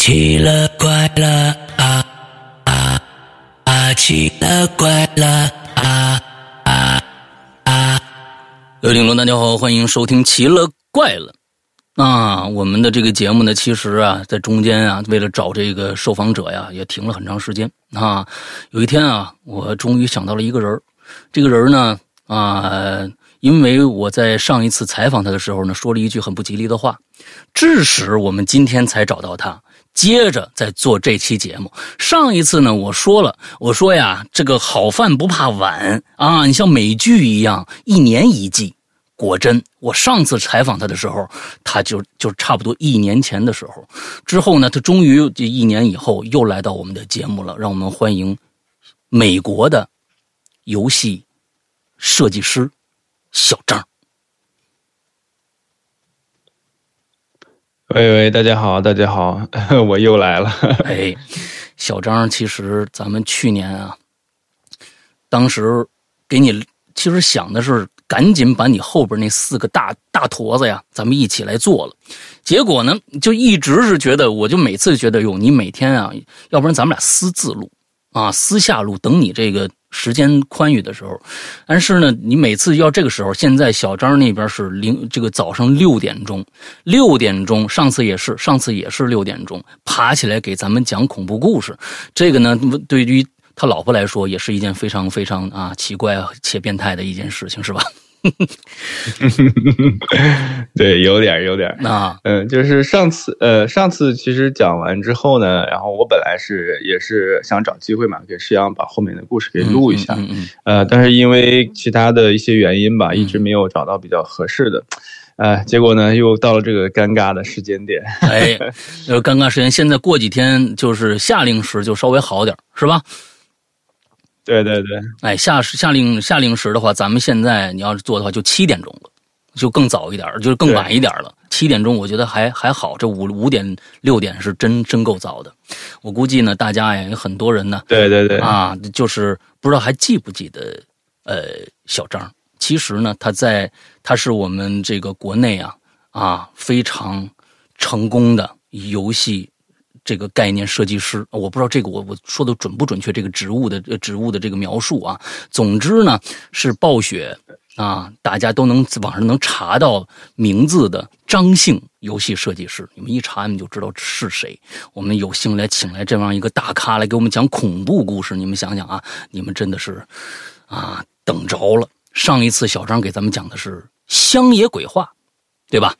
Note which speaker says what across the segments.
Speaker 1: 奇了怪了啊啊啊！奇了怪了啊啊啊！
Speaker 2: 各位听众，大家好，欢迎收听《奇了怪了》啊！我们的这个节目呢，其实啊，在中间啊，为了找这个受访者呀，也停了很长时间啊。有一天啊，我终于想到了一个人这个人呢啊，因为我在上一次采访他的时候呢，说了一句很不吉利的话，致使我们今天才找到他。接着再做这期节目。上一次呢，我说了，我说呀，这个好饭不怕晚啊，你像美剧一样，一年一季。果真，我上次采访他的时候，他就就差不多一年前的时候。之后呢，他终于这一年以后又来到我们的节目了。让我们欢迎美国的游戏设计师小张。
Speaker 3: 喂喂，大家好，大家好，我又来了。
Speaker 2: 哎，小张，其实咱们去年啊，当时给你其实想的是赶紧把你后边那四个大大坨子呀，咱们一起来做了。结果呢，就一直是觉得，我就每次觉得哟，你每天啊，要不然咱们俩私自录啊，私下录，等你这个。时间宽裕的时候，但是呢，你每次要这个时候，现在小张那边是零这个早上六点钟，六点钟，上次也是，上次也是六点钟爬起来给咱们讲恐怖故事，这个呢，对于他老婆来说，也是一件非常非常啊奇怪且变态的一件事情，是吧？
Speaker 3: 对，有点有点啊，嗯，就是上次呃，上次其实讲完之后呢，然后我本来是也是想找机会嘛，给诗阳把后面的故事给录一下，呃，但是因为其他的一些原因吧，一直没有找到比较合适的，呃，结果呢又到了这个尴尬的时间点，
Speaker 2: 哎，就 是尴尬时间，现在过几天就是夏令时就稍微好点，是吧？
Speaker 3: 对对对，
Speaker 2: 哎，夏夏令下令时的话，咱们现在你要是做的话，就七点钟了，就更早一点，就是更晚一点了。七点钟我觉得还还好，这五五点六点是真真够早的。我估计呢，大家呀有很多人呢，
Speaker 3: 对对对，
Speaker 2: 啊，就是不知道还记不记得，呃，小张，其实呢，他在他是我们这个国内啊啊非常成功的游戏。这个概念设计师，我不知道这个我我说的准不准确，这个职务的职务的这个描述啊。总之呢，是暴雪啊，大家都能网上能查到名字的张姓游戏设计师，你们一查你们就知道是谁。我们有幸来请来这样一个大咖来给我们讲恐怖故事，你们想想啊，你们真的是啊等着了。上一次小张给咱们讲的是乡野鬼话，对吧？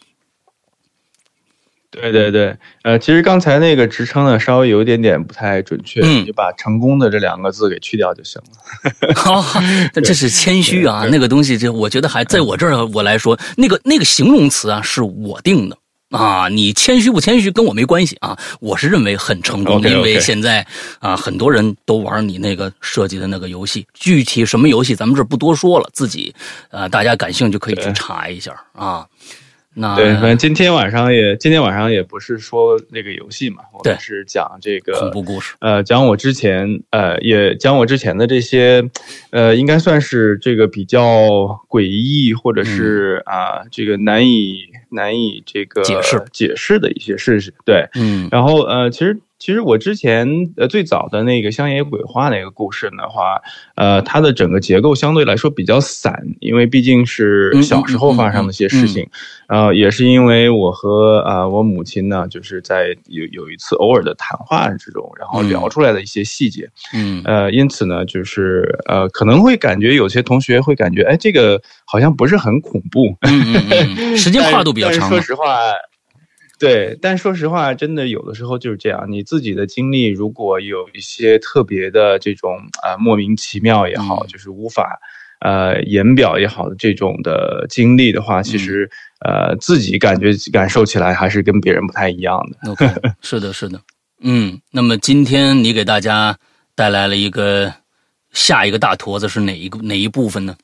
Speaker 3: 对对对，呃，其实刚才那个职称呢，稍微有一点点不太准确，你就把“成功的”这两个字给去掉就行了。
Speaker 2: 好，这是谦虚啊，那个东西，这我觉得还在我这儿，我来说，那个那个形容词啊，是我定的啊，你谦虚不谦虚跟我没关系啊，我是认为很成功，因为现在啊，很多人都玩你那个设计的那个游戏，具体什么游戏咱们这不多说了，自己呃，大家感兴趣可以去查一下啊。那
Speaker 3: 对，反正今天晚上也今天晚上也不是说那个游戏嘛，我
Speaker 2: 们
Speaker 3: 是讲这个
Speaker 2: 恐怖故事，
Speaker 3: 呃，讲我之前呃也讲我之前的这些，呃，应该算是这个比较诡异或者是啊这个难以难以这个
Speaker 2: 解释
Speaker 3: 解释的一些事实，对，
Speaker 2: 嗯，
Speaker 3: 然后呃其实。其实我之前呃最早的那个乡野鬼话那个故事的话，呃，它的整个结构相对来说比较散，因为毕竟是小时候发生的一些事情，呃，也是因为我和啊我母亲呢，就是在有有一次偶尔的谈话之中，然后聊出来的一些细节，
Speaker 2: 嗯，
Speaker 3: 呃，因此呢，就是呃可能会感觉有些同学会感觉，哎，这个好像不是很恐怖，
Speaker 2: 时间跨度比较长，
Speaker 3: 说实话。对，但说实话，真的有的时候就是这样。你自己的经历如果有一些特别的这种啊莫名其妙也好，就是无法呃言表也好的这种的经历的话，其实呃自己感觉感受起来还是跟别人不太一样的。
Speaker 2: OK，是的，是的，嗯。那么今天你给大家带来了一个下一个大坨子是哪一个哪一部分呢？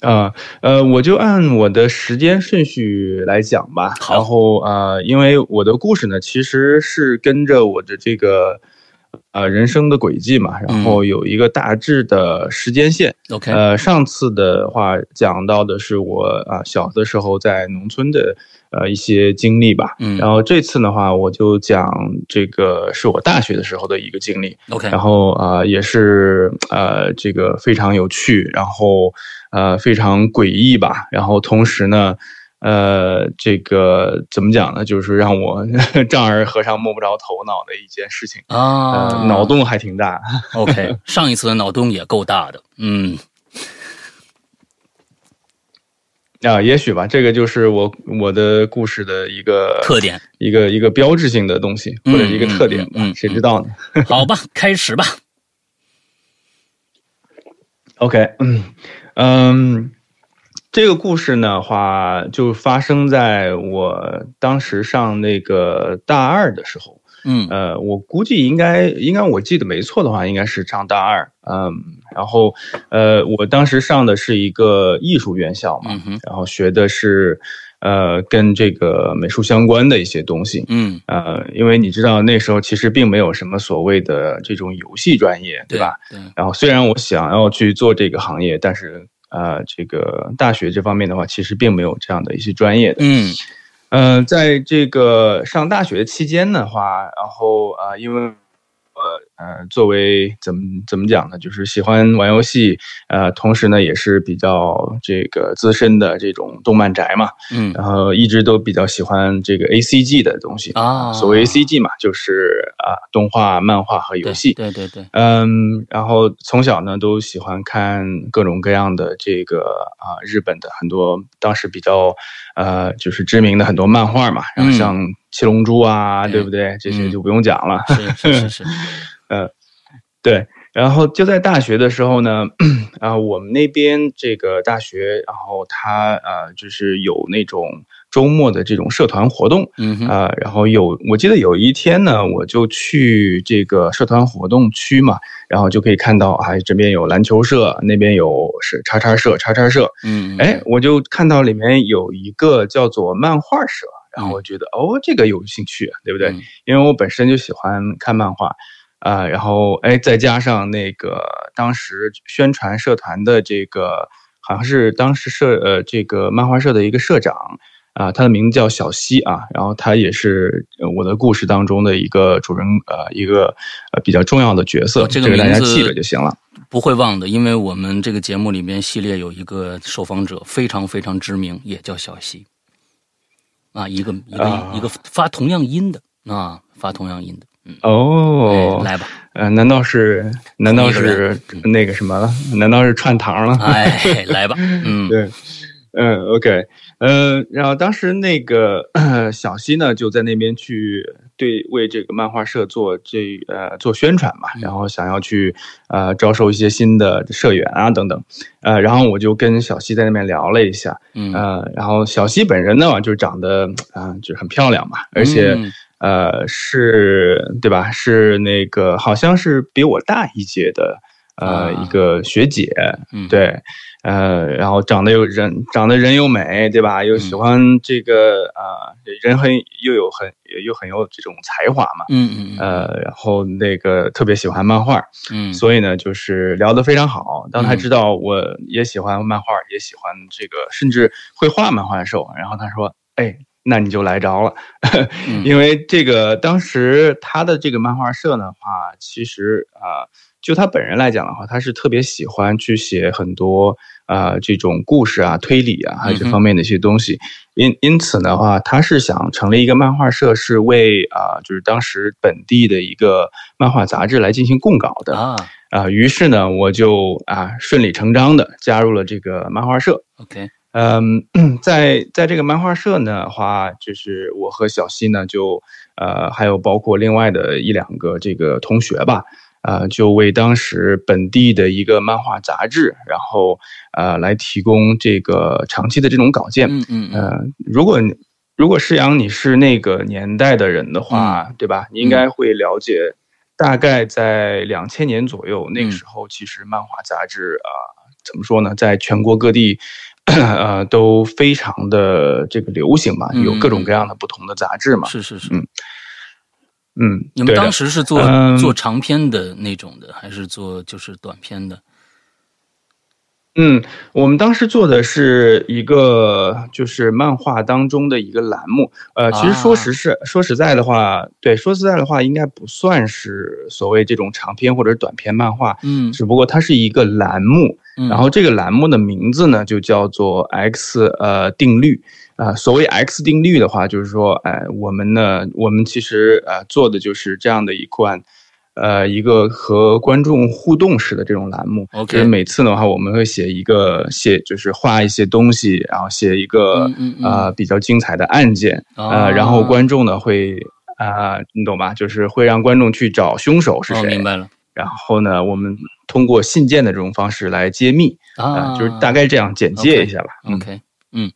Speaker 3: 啊，呃，我就按我的时间顺序来讲吧。然后啊，因为我的故事呢，其实是跟着我的这个呃人生的轨迹嘛，然后有一个大致的时间线。
Speaker 2: OK，
Speaker 3: 呃，上次的话讲到的是我啊小的时候在农村的呃一些经历吧。
Speaker 2: 嗯
Speaker 3: 然后这次的话，我就讲这个是我大学的时候的一个经历。
Speaker 2: OK，
Speaker 3: 然后啊也是呃这个非常有趣，然后呃非常诡异吧，然后同时呢。呃，这个怎么讲呢？就是让我 丈二和尚摸不着头脑的一件事情，
Speaker 2: 啊，
Speaker 3: 呃，脑洞还挺大。
Speaker 2: OK，上一次的脑洞也够大的，嗯
Speaker 3: 啊，也许吧，这个就是我我的故事的一个
Speaker 2: 特点，
Speaker 3: 一个一个标志性的东西，
Speaker 2: 嗯
Speaker 3: 或者是一个特点吧，
Speaker 2: 嗯嗯嗯
Speaker 3: 谁知道呢
Speaker 2: 好吧，开始吧。
Speaker 3: OK，嗯嗯，这个故事呢话就发生在我当时上那个大二的时候，
Speaker 2: 嗯。
Speaker 3: 呃，我估计应该应该我记得没错的话，应该是上大二，嗯，然后呃，我当时上的是一个艺术院校嘛，
Speaker 2: 嗯
Speaker 3: 然后学的是呃跟这个美术相关的一些东西，
Speaker 2: 嗯，
Speaker 3: 呃，因为你知道那时候其实并没有什么所谓的这种游戏专业，对吧？？
Speaker 2: 对，
Speaker 3: 然后虽然我想要去做这个行业，但是呃，这个大学这方面的话，其实并没有这样的一些专业的。
Speaker 2: 嗯
Speaker 3: 呃，在这个上大学期间的话，然后呃，因为呃呃，作为怎么怎么讲呢，就是喜欢玩游戏，呃，同时呢也是比较这个资深的这种动漫宅嘛，
Speaker 2: 嗯。
Speaker 3: 然后一直都比较喜欢这个 A C G 的东西
Speaker 2: 啊。
Speaker 3: 所谓 A C G 嘛，就是啊、动画、漫画和游戏。
Speaker 2: 对对对，
Speaker 3: 嗯，然后从小呢都喜欢看各种各样的这个啊、日本的很多当时比较呃就是知名的很多漫画嘛，然后
Speaker 2: 嗯
Speaker 3: 像七龙珠啊，
Speaker 2: 对
Speaker 3: 对不对？这些
Speaker 2: 嗯
Speaker 3: 就不用讲了。
Speaker 2: 是是是是，
Speaker 3: 对，然后就在大学的时候呢，啊，我们那边这个大学，然后它呃就是有那种周末的这种社团活动，
Speaker 2: 嗯哼，
Speaker 3: 啊，然后有，我记得有一天呢，我就去这个社团活动区嘛，然后就可以看到，哎，这边有篮球社，那边有是叉叉社，叉叉社，
Speaker 2: 嗯，
Speaker 3: 哎，我就看到里面有一个叫做漫画社，然后我觉得，哦，这个有兴趣，对不对？
Speaker 2: 嗯。
Speaker 3: 因为我本身就喜欢看漫画，啊、然后哎，再加上那个当时宣传社团的这个，好像是当时社呃这个漫画社的一个社长啊、他的名字叫小西啊，然后他也是呃我的故事当中的一个主人呃一个呃比较重要的角色，
Speaker 2: 哦这个
Speaker 3: 大家记着就行了。
Speaker 2: 不会忘的，因为我们这个节目里面系列有一个受访者非常非常知名，也叫小西，啊，一个一个、
Speaker 3: 啊
Speaker 2: 一个发同样音的啊，发同样音的，嗯，
Speaker 3: 哦
Speaker 2: 哎，来吧，
Speaker 3: 呃，难道是难道是那个什么了？难道是串堂了？
Speaker 2: 哎，来吧，嗯
Speaker 3: 对，嗯，OK，呃，然后当时那个小西呢，就在那边去对为这个漫画社做这呃做宣传嘛，然后想要去呃招收一些新的社员啊等等，呃，然后我就跟小西在那边聊了一下，
Speaker 2: 嗯，
Speaker 3: 呃，然后小西本人呢，就长得啊、就是很漂亮嘛，而且。
Speaker 2: 嗯
Speaker 3: 呃，是对吧？是那个，好像是比我大一届的，呃，
Speaker 2: 啊
Speaker 3: 一个学姐，
Speaker 2: 嗯，
Speaker 3: 对，呃，然后长得又人，长得人又美，对吧？又喜欢这个，呃，人很又有很又很有这种才华嘛，
Speaker 2: 嗯嗯嗯
Speaker 3: 呃，然后那个特别喜欢漫画，
Speaker 2: 嗯，
Speaker 3: 所以呢，就是聊得非常好。当他
Speaker 2: 嗯
Speaker 3: 知道我也喜欢漫画，也喜欢这个，甚至会画漫画的时候，然后他说：“哎，那你就来着了。
Speaker 2: 嗯
Speaker 3: 因为这个当时他的这个漫画社的话，其实啊、就他本人来讲的话，他是特别喜欢去写很多啊、这种故事啊、推理啊，还有这方面的一些东西。因因此的话，他是想成立一个漫画社，是为啊、就是当时本地的一个漫画杂志来进行供稿的。
Speaker 2: 啊
Speaker 3: 啊，于是呢，我就啊顺理成章的加入了这个漫画社。
Speaker 2: ，OK，
Speaker 3: 嗯，在在这个漫画社呢话，就是我和小西呢，就呃还有包括另外的一两个这个同学吧，呃，就为当时本地的一个漫画杂志，然后呃来提供这个长期的这种稿件。
Speaker 2: 嗯嗯嗯，
Speaker 3: 呃，如果如果施阳你是那个年代的人的话，对吧？你应该会了解，大概在两千年左右，那个时候其实漫画杂志啊、呃怎么说呢，在全国各地。呃，都非常的这个流行嘛，
Speaker 2: 嗯
Speaker 3: 有各种各样的不同的杂志嘛。
Speaker 2: 是是是，
Speaker 3: 嗯嗯，
Speaker 2: 你们当时是做
Speaker 3: 嗯。
Speaker 2: 做长篇的那种的，还是做就是短篇的？
Speaker 3: 嗯，我们当时做的是一个就是漫画当中的一个栏目，呃，其实说实是、说实在的话，对，说实在的话，应该不算是所谓这种长篇或者短篇漫画，
Speaker 2: 嗯。
Speaker 3: 只不过它是一个栏目，
Speaker 2: 嗯。
Speaker 3: 然后这个栏目的名字呢就叫做 X 呃定律。啊、所谓 X 定律的话，就是说，哎、我们呢，我们其实呃做的就是这样的一款，呃，一个和观众互动式的这种栏目。
Speaker 2: OK
Speaker 3: 就是每次的话，我们会写一个写，就是画一些东西，然后写一个
Speaker 2: 嗯嗯嗯。
Speaker 3: 呃比较精彩的案件，
Speaker 2: 啊
Speaker 3: 呃，然后观众呢会啊、你懂吧？就是会让观众去找凶手是
Speaker 2: 哦，
Speaker 3: 谁，
Speaker 2: 明白了。
Speaker 3: 然后呢，我们通过信件的这种方式来揭秘，啊、
Speaker 2: 啊，
Speaker 3: 就是大概这样简介一下吧。
Speaker 2: OK，
Speaker 3: 嗯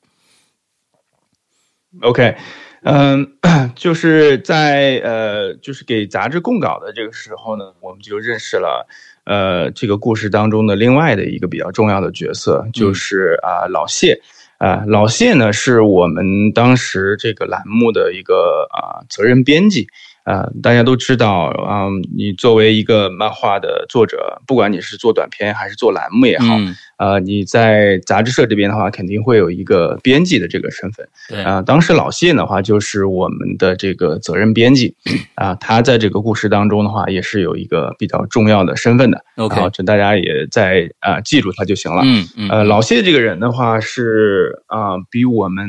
Speaker 3: OK，OK，嗯，就是在呃，就是给杂志供稿的这个时候呢，我们就认识了呃这个故事当中的另外的一个比较重要的角色，就是啊、老谢。啊、老谢呢是我们当时这个栏目的一个啊、责任编辑。啊、大家都知道，嗯，你作为一个漫画的作者，不管你是做短片还是做栏目也好，
Speaker 2: 嗯，
Speaker 3: 呃，你在杂志社这边的话，肯定会有一个编辑的这个身份。
Speaker 2: 对，
Speaker 3: 啊、当时老谢的话就是我们的这个责任编辑，啊、他在这个故事当中的话也是有一个比较重要的身份的。
Speaker 2: OK
Speaker 3: 然后这大家也在啊、记住他就行了。
Speaker 2: 嗯嗯，
Speaker 3: 呃，老谢这个人的话是啊、比我们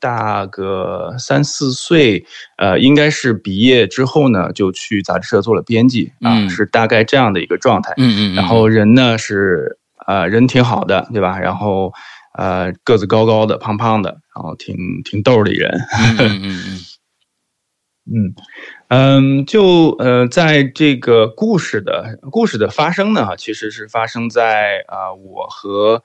Speaker 3: 大个三四岁，呃，应该是毕业之后呢就去杂志社做了编辑啊、
Speaker 2: 嗯
Speaker 3: 是大概这样的一个状态。
Speaker 2: 嗯嗯，嗯
Speaker 3: 然后人呢是呃人挺好的，对吧？然后呃个子高高的、胖胖的，然后挺挺逗的一人。
Speaker 2: 嗯嗯嗯 嗯
Speaker 3: 嗯嗯，就呃在这个故事的故事的发生呢，其实是发生在啊、我和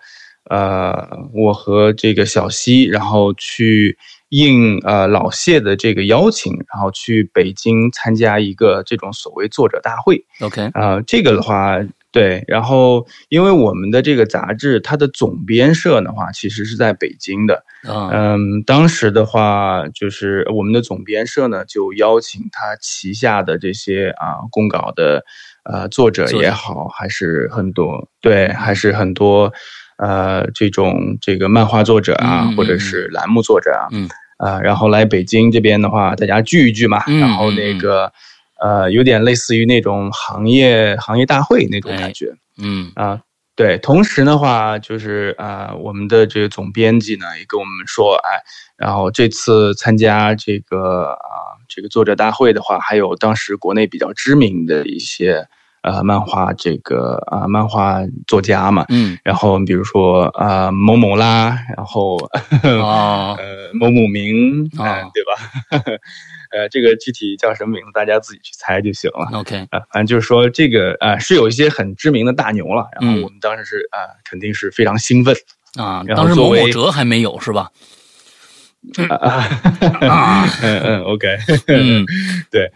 Speaker 3: 呃我和这个小西，然后去应呃老谢的这个邀请，然后去北京参加一个这种所谓作者大会。
Speaker 2: ，OK，
Speaker 3: 啊、这个的话，对，然后因为我们的这个杂志，它的总编社的话，其实是在北京的。
Speaker 2: 啊，
Speaker 3: 嗯，当时的话，就是我们的总编社呢，就邀请他旗下的这些啊公稿的呃作者也好，还是很多对，还是很多呃这种这个漫画作者啊，或者是栏目作者啊，
Speaker 2: 嗯。
Speaker 3: 啊、然后来北京这边的话，大家聚一聚嘛，
Speaker 2: 嗯
Speaker 3: 然后那个呃，有点类似于那种行业行业大会那种
Speaker 2: 哎
Speaker 3: 感觉。
Speaker 2: 嗯。
Speaker 3: 啊，对，同时的话，就是啊、我们的这个总编辑呢也跟我们说，哎，然后这次参加这个啊、这个作者大会的话，还有当时国内比较知名的一些呃漫画这个啊、漫画作家嘛，
Speaker 2: 嗯，
Speaker 3: 然后比如说啊、某某啦，然后
Speaker 2: 哦，
Speaker 3: 呃某某明，
Speaker 2: 哦。
Speaker 3: 呃对吧？呃，这个具体叫什么名字，大家自己去猜就行了。
Speaker 2: ，OK，
Speaker 3: 啊，反正就是说这个啊、是有一些很知名的大牛了，然后
Speaker 2: 嗯。
Speaker 3: 我们当时是啊、肯定是非常兴奋
Speaker 2: 啊，当时某某哲还没有是吧？
Speaker 3: 啊，
Speaker 2: 啊
Speaker 3: 嗯嗯，OK，
Speaker 2: 嗯。
Speaker 3: 对，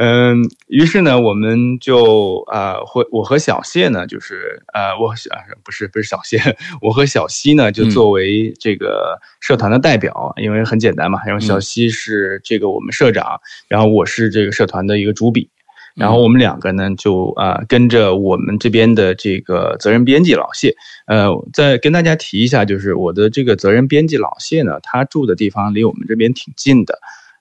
Speaker 3: 嗯，于是呢，我们就啊，会、我和小谢呢，就是呃，我啊不是不是小谢，我和小西呢，就
Speaker 2: 嗯
Speaker 3: 作为这个社团的代表，因为很简单嘛，然后小
Speaker 2: 嗯
Speaker 3: 西是这个我们社长，然后我是这个社团的一个主笔。然
Speaker 2: 嗯
Speaker 3: 后我们两个呢，就啊、呃跟着我们这边的这个责任编辑老谢，呃，再跟大家提一下，就是我的这个责任编辑老谢呢，他住的地方离我们这边挺近的，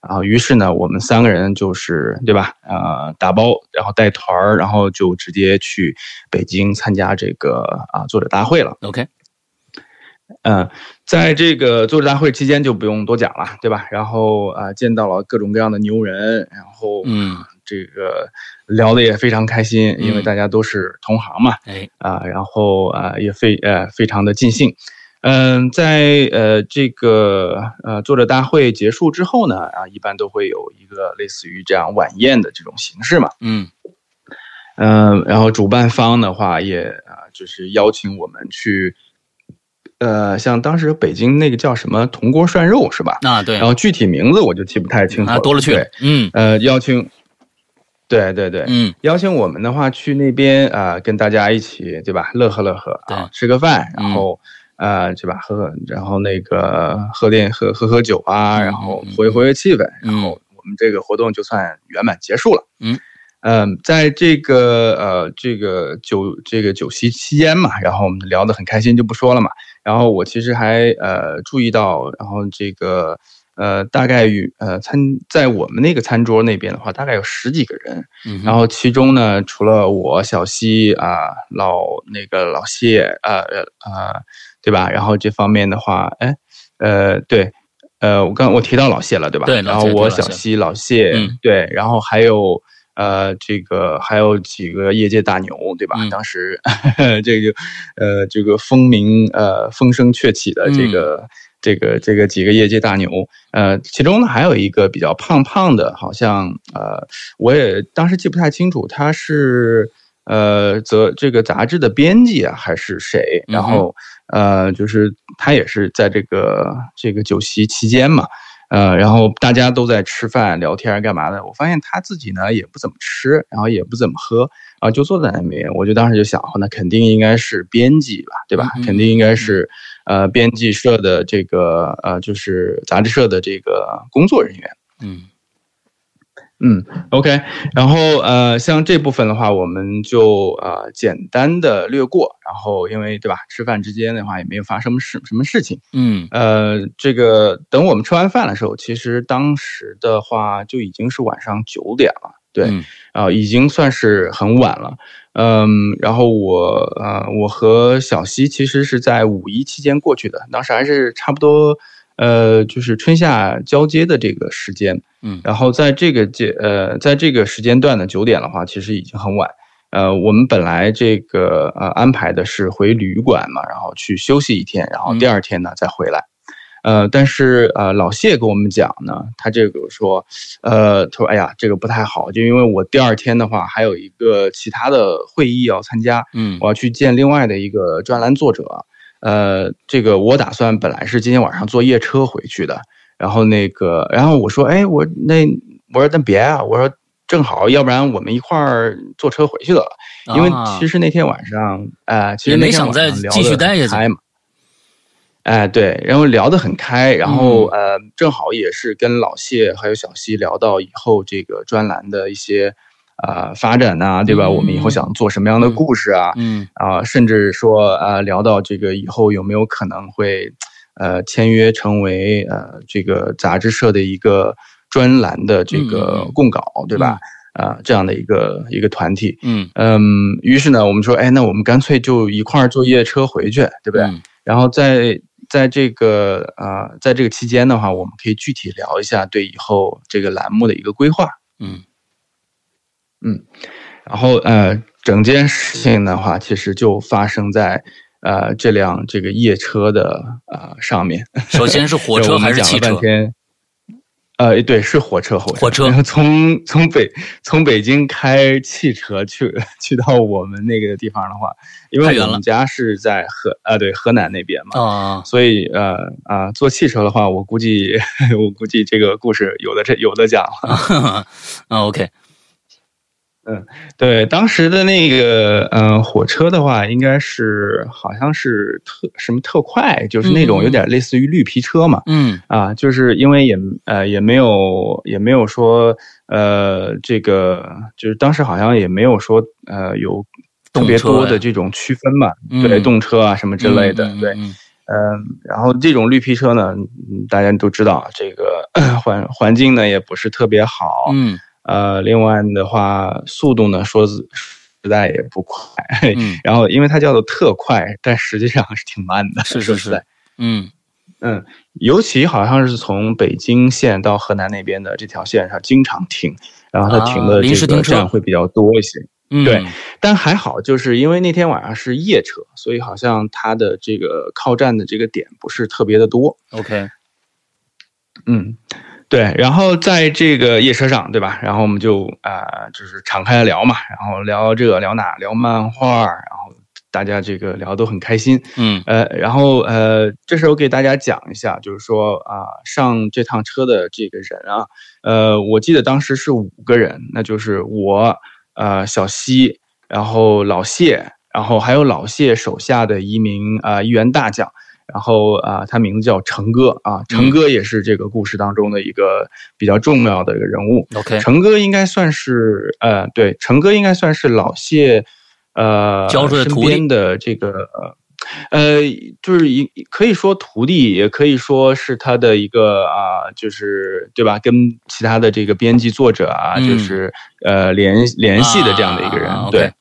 Speaker 3: 然后于是呢，我们三个人就是对吧，呃，打包，然后带团儿，然后就直接去北京参加这个啊、作者大会了。
Speaker 2: ，OK，
Speaker 3: 嗯，在这个作者大会期间就不用多讲了，对吧？然后啊、见到了各种各样的牛人，然后
Speaker 2: 嗯，
Speaker 3: 这个聊的也非常开心，因为
Speaker 2: 嗯
Speaker 3: 大家都是同行嘛，
Speaker 2: 哎，
Speaker 3: 啊，然后啊也非呃非常的尽兴。嗯，在呃这个呃作者大会结束之后呢，啊，一般都会有一个类似于这样晚宴的这种形式嘛。
Speaker 2: 嗯
Speaker 3: 嗯，然后主办方的话也啊就是邀请我们去，呃，像当时北京那个叫什么铜锅涮肉是吧？
Speaker 2: 啊，对
Speaker 3: 然，后具体名字我就记不太清楚
Speaker 2: 啊，多了去了，嗯
Speaker 3: 呃，邀请，对对对，
Speaker 2: 嗯
Speaker 3: 邀请我们的话去那边啊、呃跟大家一起对吧，乐呵乐呵啊
Speaker 2: 对，
Speaker 3: 吃个饭，然
Speaker 2: 嗯
Speaker 3: 后、呃，对吧，喝喝，然后那个喝点喝喝喝酒啊，
Speaker 2: 嗯
Speaker 3: 然后活跃活跃气氛，
Speaker 2: 嗯
Speaker 3: 然后我们这个活动就算圆满结束了。
Speaker 2: 嗯，
Speaker 3: 嗯，在这个呃这个酒这个酒席期间嘛，然后我们聊得很开心，就不说了嘛。然后我其实还呃注意到，然后这个呃大概与呃餐在我们那个餐桌那边的话，大概有十几个人。
Speaker 2: 嗯，
Speaker 3: 然后其中呢，除了我小西啊、老那个老谢啊呃呃，对吧？然后这方面的话，哎呃对，呃我刚我提到老谢了，对吧？
Speaker 2: 对
Speaker 3: 然后我小西老谢，
Speaker 2: 嗯
Speaker 3: 对，然后还有。呃，这个还有几个业界大牛，对吧？
Speaker 2: 嗯
Speaker 3: 当时 这个呃，这个风名呃风声鹊起的这个、这个这个几个业界大牛，呃，其中呢还有一个比较胖胖的，好像呃，我也当时记不太清楚，他是呃则这个杂志的编辑啊，还是谁？然后呃，就是他也是在这个这个酒席期间嘛。呃，然后大家都在吃饭、聊天干嘛的？我发现他自己呢也不怎么吃，然后也不怎么喝，啊，就坐在那边。我就当时就想，那肯定应该是编辑吧，对吧？
Speaker 2: 嗯
Speaker 3: 肯定应该是呃编辑社的这个呃就是杂志社的这个工作人员。
Speaker 2: 嗯
Speaker 3: 嗯，OK，然后呃，像这部分的话，我们就呃简单的略过。然后因为对吧，吃饭之间的话也没有发生事什么事情。
Speaker 2: 嗯
Speaker 3: 呃，这个等我们吃完饭的时候，其实当时的话就已经是晚上九点了，对，
Speaker 2: 嗯
Speaker 3: 啊、已经算是很晚了。嗯，然后我呃，我和小西其实是在五一期间过去的，当时还是差不多呃，就是春夏交接的这个时间。
Speaker 2: 嗯
Speaker 3: 然后在这个阶呃，在这个时间段的九点的话，其实已经很晚。呃，我们本来这个呃安排的是回旅馆嘛，然后去休息一天，然后第二天呢再回来。呃，但是呃，老谢跟我们讲呢，他这个说，呃，他说，哎呀，这个不太好，就因为我第二天的话还有一个其他的会议要参加，
Speaker 2: 嗯
Speaker 3: 我要去见另外的一个专栏作者，呃，这个我打算本来是今天晚上坐夜车回去的，然后那个，然后我说，哎，我那我说那别啊，我说正好，要不然我们一块儿坐车回去得了，因为
Speaker 2: 啊
Speaker 3: 其实那天晚上，呃，其实那天
Speaker 2: 没想再
Speaker 3: 晚上聊
Speaker 2: 继续
Speaker 3: 得
Speaker 2: 待下去
Speaker 3: 很开嘛。哎，对，然后聊得很开，然后、
Speaker 2: 嗯
Speaker 3: 呃，正好也是跟老谢还有小西聊到以后这个专栏的一些呃发展呐、对吧？
Speaker 2: 嗯
Speaker 3: 我们以后想做什么样的故事啊？
Speaker 2: 嗯
Speaker 3: 啊、甚至说呃聊到这个以后有没有可能会呃签约成为呃这个杂志社的一个专栏的这
Speaker 2: 嗯
Speaker 3: 个
Speaker 2: 嗯
Speaker 3: 供稿，对吧？啊、这样的一个一个团体，
Speaker 2: 嗯
Speaker 3: 嗯，于是呢，我们说，哎，那我们干脆就一块儿坐夜车回去，对不对？
Speaker 2: 嗯
Speaker 3: 然后在在这个呃，在这个期间的话，我们可以具体聊一下对以后这个栏目的一个规划。
Speaker 2: 嗯
Speaker 3: 然后呃，整件事情的话，其实就发生在呃这辆这个夜车的呃上面。
Speaker 2: 首先是火 车还是汽车
Speaker 3: 半？天。呃，对，是火车，火车，
Speaker 2: 火车
Speaker 3: 从从北从北京开汽车去 去到我们那个地方的话，因为我们家是在河啊，对，河南那边嘛，
Speaker 2: 啊
Speaker 3: 所以呃啊，坐汽车的话，我估计我估计这个故事有的这有的讲了。
Speaker 2: 啊，OK，
Speaker 3: 对，当时的那个呃火车的话，应该是好像是特什么特快，就是那种有点类似于绿皮车嘛。
Speaker 2: 嗯。
Speaker 3: 啊，就是因为也呃也没有也没有说呃这个就是当时好像也没有说呃有特别多的这种区分嘛，
Speaker 2: 嗯。
Speaker 3: 对动车啊什么之类的，对，
Speaker 2: 嗯嗯。
Speaker 3: 嗯，然后这种绿皮车呢，嗯大家都知道，这个 环环境呢也不是特别好，
Speaker 2: 嗯
Speaker 3: 呃，另外的话，速度呢说实实在也不快，
Speaker 2: 嗯
Speaker 3: 然后因为它叫做特快，但实际上是挺慢的，
Speaker 2: 是
Speaker 3: 实在
Speaker 2: 是，嗯
Speaker 3: 嗯，尤其好像是从北京线到河南那边的这条线上经常停，然后它停
Speaker 2: 啊
Speaker 3: 的这个
Speaker 2: 临时停车
Speaker 3: 站会比较多一些。
Speaker 2: 嗯，
Speaker 3: 对但还好，就是因为那天晚上是夜车，所以好像它的这个靠站的这个点不是特别的多。
Speaker 2: ，OK，
Speaker 3: 嗯，对。然后在这个夜车上，对吧？然后我们就啊、呃就是敞开了聊嘛，然后聊这聊那，聊漫画，然后大家这个聊得都很开心。
Speaker 2: 嗯
Speaker 3: 呃，然后呃，这时候给大家讲一下，就是说啊、上这趟车的这个人啊，呃，我记得当时是五个人，那就是我，呃，小西，然后老谢，然后还有老谢手下的一名啊、一员大将，然后啊，他名字叫成哥啊，成哥也是这个故事当中的一个比较重要的一个人物。
Speaker 2: OK，
Speaker 3: 成哥应该算是呃，对，成哥应该算是老谢呃
Speaker 2: 教出的徒弟
Speaker 3: 的这个呃，就是一可以说徒弟，也可以说是他的一个啊，就是对吧？跟其他的这个编辑作者啊，就是呃联联系的这样的一个人，对，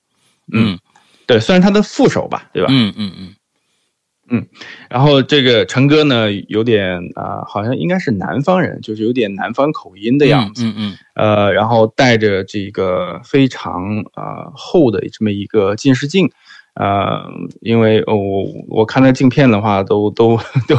Speaker 3: 嗯，对，算是他的副手吧，对吧？
Speaker 2: 嗯嗯嗯。
Speaker 3: 嗯，然后这个陈哥呢，有点啊，好像应该是南方人，就是有点南方口音的样子。
Speaker 2: 嗯嗯。
Speaker 3: 呃，然后戴着这个非常啊厚的这么一个近视镜，呃，因为我我看那镜片的话，都 都都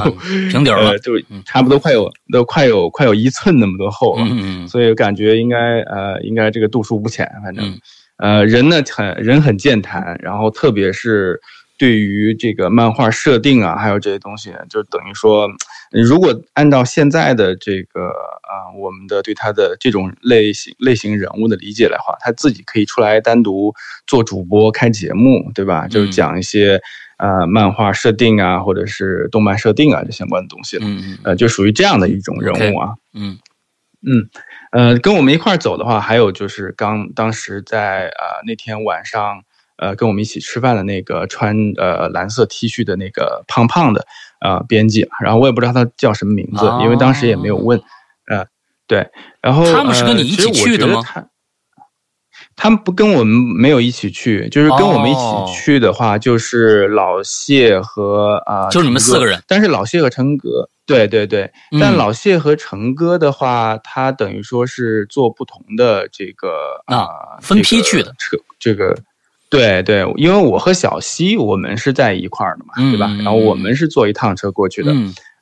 Speaker 2: 平底了，
Speaker 3: 就差不多快有都快有快有一寸那么多厚了。
Speaker 2: 嗯
Speaker 3: 嗯。所以感觉应该呃应该这个度数不浅，反正呃人呢很人很健谈，然后特别是。对于这个漫画设定啊，还有这些东西，就等于说，如果按照现在的这个啊，我们的对他的这种类型类型人物的理解来话，他自己可以出来单独做主播开节目，对吧？就是讲一些呃漫画设定啊，或者是动漫设定啊这相关的东西了。
Speaker 2: 嗯嗯。
Speaker 3: 呃，就属于这样的一种人物啊。
Speaker 2: 嗯
Speaker 3: 嗯呃，跟我们一块儿走的话，还有就是刚当时在啊那天晚上。呃，跟我们一起吃饭的那个穿呃蓝色 T 恤的那个胖胖的呃编辑，然后我也不知道他叫什么名字，因为当时也没有问。呃，对，然后
Speaker 2: 他们是跟你一起去的吗？
Speaker 3: 他们不跟我们没有一起去，就是跟我们一起去的话，就是老谢和啊，
Speaker 2: 就你们四个人。
Speaker 3: 但是老谢和成哥，对对对，但老谢和成哥的话，他等于说是做不同的这个啊，
Speaker 2: 分批去的
Speaker 3: 车这个。对对，因为我和小西我们是在一块儿的嘛，对吧？然后我们是坐一趟车过去的。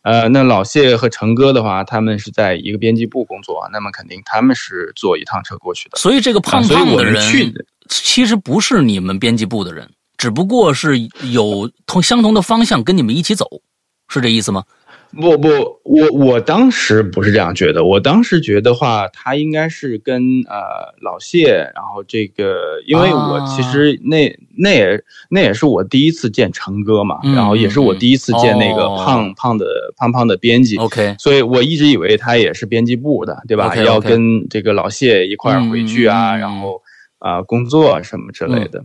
Speaker 3: 呃，那老谢和成哥的话，他们是在一个编辑部工作，那么肯定他们是坐一趟车过去的。
Speaker 2: 所以这个胖胖的人，
Speaker 3: 去
Speaker 2: 其实不是你们编辑部的人，只不过是有同相同的方向跟你们一起走，是这意思吗？
Speaker 3: 不不，我我当时不是这样觉得，我当时觉得话，他应该是跟呃老谢，然后这个，因为我其实那那也那也是我第一次见成哥嘛，然后也是我第一次见那个胖胖的胖胖的编辑
Speaker 2: ，OK，
Speaker 3: 所以我一直以为他也是编辑部的，对吧？要跟这个老谢一块儿回去啊，然后啊工作什么之类的。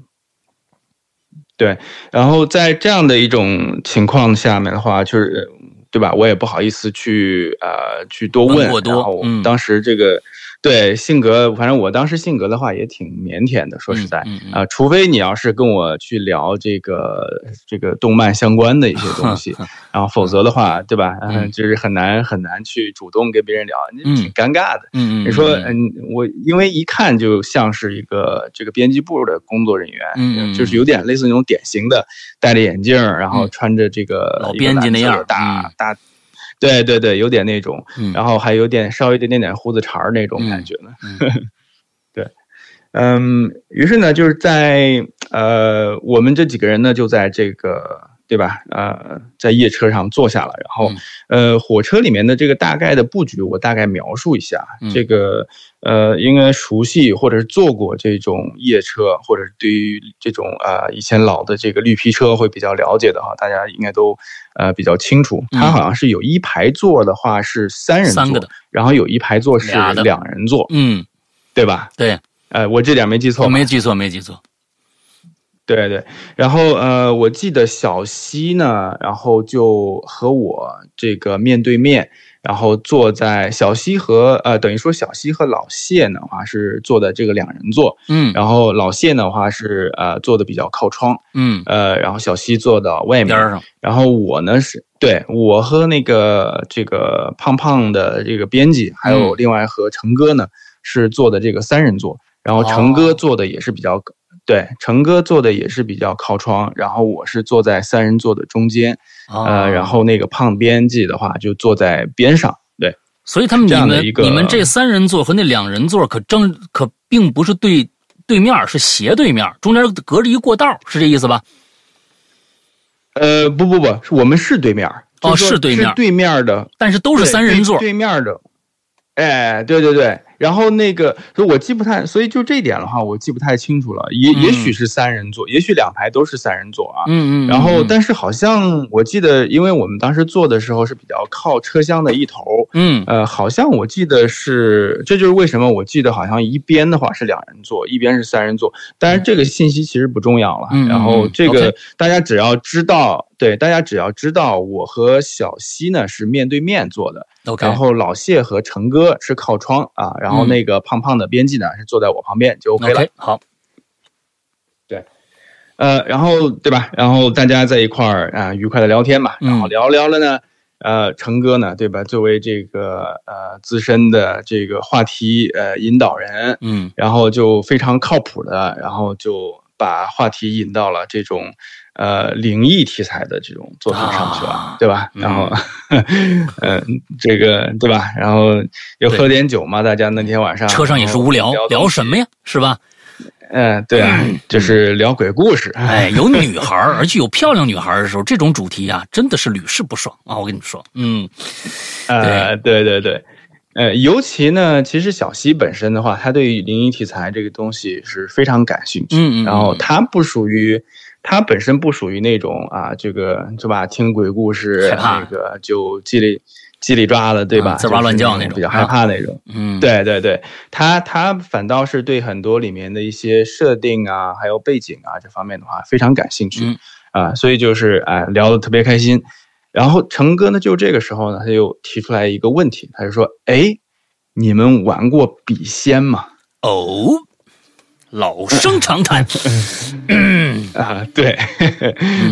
Speaker 3: 对，然后在这样的一种情况下面的话，就是。对吧？我也不好意思去呃去多问，然后当时这个。对性格，反正我当时性格的话也挺腼腆的。说实在，啊，除非你要是跟我去聊这个这个动漫相关的一些东西，然后否则的话，对吧？嗯，就是很难很难去主动跟别人聊，你挺尴尬的。
Speaker 2: 嗯
Speaker 3: 你说，嗯，我因为一看就像是一个这个编辑部的工作人员，
Speaker 2: 嗯，
Speaker 3: 就是有点类似那种典型的戴着眼镜，然后穿着这个
Speaker 2: 老编辑那样
Speaker 3: 大大。对对对，有点那种，然后还有点稍微点点点胡子茬儿那种感觉呢。对，嗯，于是呢，就是在呃，我们这几个人呢，就在这个。对吧？呃，在夜车上坐下了，然后，呃，火车里面的这个大概的布局，我大概描述一下。这个，呃，应该熟悉或者是坐过这种夜车，或者对于这种啊以前老的这个绿皮车会比较了解的哈，大家应该都呃比较清楚。它好像是有一排座的话是三人座的，然后有一排座是两人座，
Speaker 2: 嗯，
Speaker 3: 对吧？
Speaker 2: 对，
Speaker 3: 呃，我这点没记错，
Speaker 2: 没记错，没记错。
Speaker 3: 对对，然后呃，我记得小西呢，然后就和我这个面对面，然后坐在小西和呃，等于说小西和老谢的话是坐的这个两人座，
Speaker 2: 嗯，
Speaker 3: 然后老谢的话是呃坐的比较靠窗，
Speaker 2: 嗯，
Speaker 3: 呃，然后小西坐到外面
Speaker 2: 边上，
Speaker 3: 然后我呢是对我和那个这个胖胖的这个编辑，还有另外和成哥呢是坐的这个三人座，然后成哥坐的也是比较。对，成哥坐的也是比较靠窗，然后我是坐在三人座的中间，呃，然后那个胖编辑的话就坐在边上。对，
Speaker 2: 所以他们你们你们这三人座和那两人座可正可并不是对对面，是斜对面，中间隔着一过道，是这意思吧？
Speaker 3: 呃，不不不，我们是对面，
Speaker 2: 哦，
Speaker 3: 是
Speaker 2: 对面，
Speaker 3: 对面的，
Speaker 2: 但是都是三人座，
Speaker 3: 对面的。哎，对对对。然后那个，所以我记不太，所以就这一点的话，我记不太清楚了。也也许是三人座，也许两排都是三人座啊。
Speaker 2: 嗯嗯。
Speaker 3: 然后，但是好像我记得，因为我们当时坐的时候是比较靠车厢的一头。
Speaker 2: 嗯。
Speaker 3: 呃，好像我记得是，这就是为什么我记得好像一边的话是两人座，一边是三人座。但是这个信息其实不重要了。
Speaker 2: 嗯。
Speaker 3: 然后这个大家只要知道，对，大家只要知道，我和小西呢是面对面坐的。
Speaker 2: OK。
Speaker 3: 然后老谢和成哥是靠窗啊。然后那个胖胖的编辑呢，是坐在我旁边就 OK
Speaker 2: 了。好，
Speaker 3: 对，呃，然后对吧？然后大家在一块儿啊，愉快的聊天嘛。然后聊聊了呢，呃，成哥呢，对吧？作为这个呃资深的这个话题呃引导人，
Speaker 2: 嗯，
Speaker 3: 然后就非常靠谱的，然后就把话题引到了这种。呃，灵异题材的这种作品上去了，对吧？然后，嗯，这个对吧？然后又喝点酒嘛，大家那天晚上
Speaker 2: 车上也是无聊，聊什么呀？是吧？
Speaker 3: 嗯，对啊，就是聊鬼故事。
Speaker 2: 哎，有女孩，而且有漂亮女孩的时候，这种主题啊，真的是屡试不爽啊！我跟你说，嗯，
Speaker 3: 呃，对对对，呃，尤其呢，其实小西本身的话，他对灵异题材这个东西是非常感兴趣。
Speaker 2: 嗯嗯，
Speaker 3: 然后他不属于。他本身不属于那种啊，这个是吧？听鬼故事那个就叽里叽里抓的，对吧？
Speaker 2: 滋哇乱叫那
Speaker 3: 种，比较害怕那种。
Speaker 2: 嗯，
Speaker 3: 对对对，他他反倒是对很多里面的一些设定啊，还有背景啊这方面的话非常感兴趣啊，所以就是哎聊得特别开心。然后成哥呢，就这个时候呢，他就提出来一个问题，他就说：“哎，你们玩过笔仙吗？”
Speaker 2: 哦。老生常谈，
Speaker 3: 啊，对，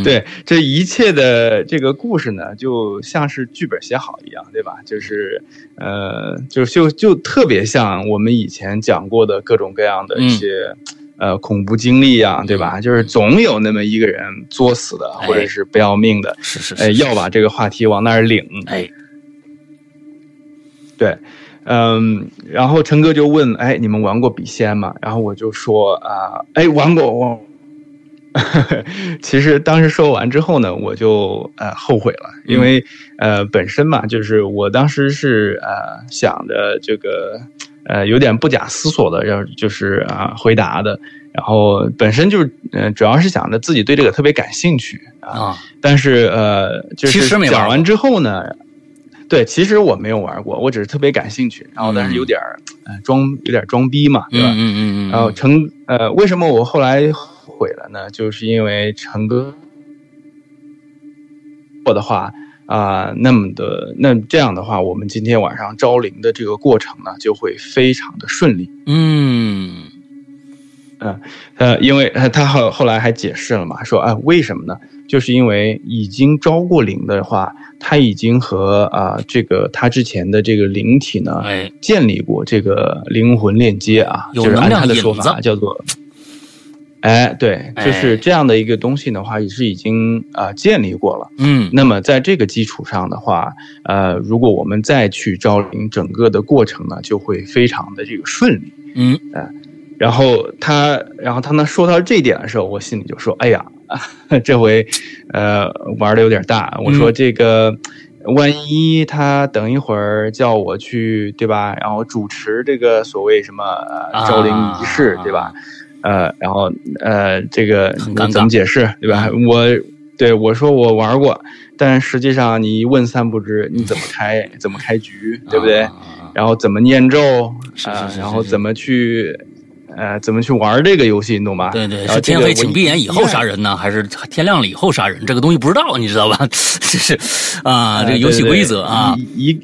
Speaker 3: 对，这一切的这个故事呢，就像是剧本写好一样，对吧？就是，呃，就就就特别像我们以前讲过的各种各样的一些，呃，恐怖经历啊，对吧？就是总有那么一个人作死的，或者是不要命的，
Speaker 2: 是是，
Speaker 3: 哎，要把这个话题往那儿领，
Speaker 2: 哎，
Speaker 3: 对。嗯，然后陈哥就问：“哎，你们玩过笔仙吗？”然后我就说：“啊，哎，玩过。”我其实当时说完之后呢，我就呃后悔了，因为呃本身嘛，就是我当时是呃想着这个呃有点不假思索的要就是啊回答的，然后本身就是嗯主要是想着自己对这个特别感兴趣啊，但是呃就是讲完之后呢。对，其实我没有玩过，我只是特别感兴趣，然后但是有点儿，装有点装逼嘛，对吧？
Speaker 2: 嗯嗯嗯
Speaker 3: 然后成，呃，为什么我后来毁了呢？就是因为成哥，我的话啊，那么的那这样的话，我们今天晚上招灵的这个过程呢，就会非常的顺利。
Speaker 2: 嗯
Speaker 3: 嗯呃，因为他后后来还解释了嘛，说啊，为什么呢？就是因为已经招过灵的话，他已经和啊这个他之前的这个灵体呢，建立过这个灵魂链接啊，就是按他的说法叫做，哎，对，就是这样的一个东西的话，也是已经啊建立过了。
Speaker 2: 嗯，
Speaker 3: 那么在这个基础上的话，呃，如果我们再去招灵，整个的过程呢，就会非常的这个顺利。
Speaker 2: 嗯，
Speaker 3: 呃，然后他，然后他呢说到这一点的时候，我心里就说，哎呀。这回，呃，玩的有点大。我说这个，万一他等一会儿叫我去，对吧？然后主持这个所谓什么招灵仪式，对吧？呃，然后呃，这个怎么解释，对吧？我对我说我玩过，但实际上你一问三不知，你怎么开 怎么开局，对不对？然后怎么念咒
Speaker 2: 啊？
Speaker 3: 然后怎么去？呃，怎么去玩这个游戏，你懂吧？
Speaker 2: 对对，是天黑请闭眼以后杀人呢，还是天亮了以后杀人？这个东西不知道，你知道吧？这是啊，这个游戏规则啊，
Speaker 3: 一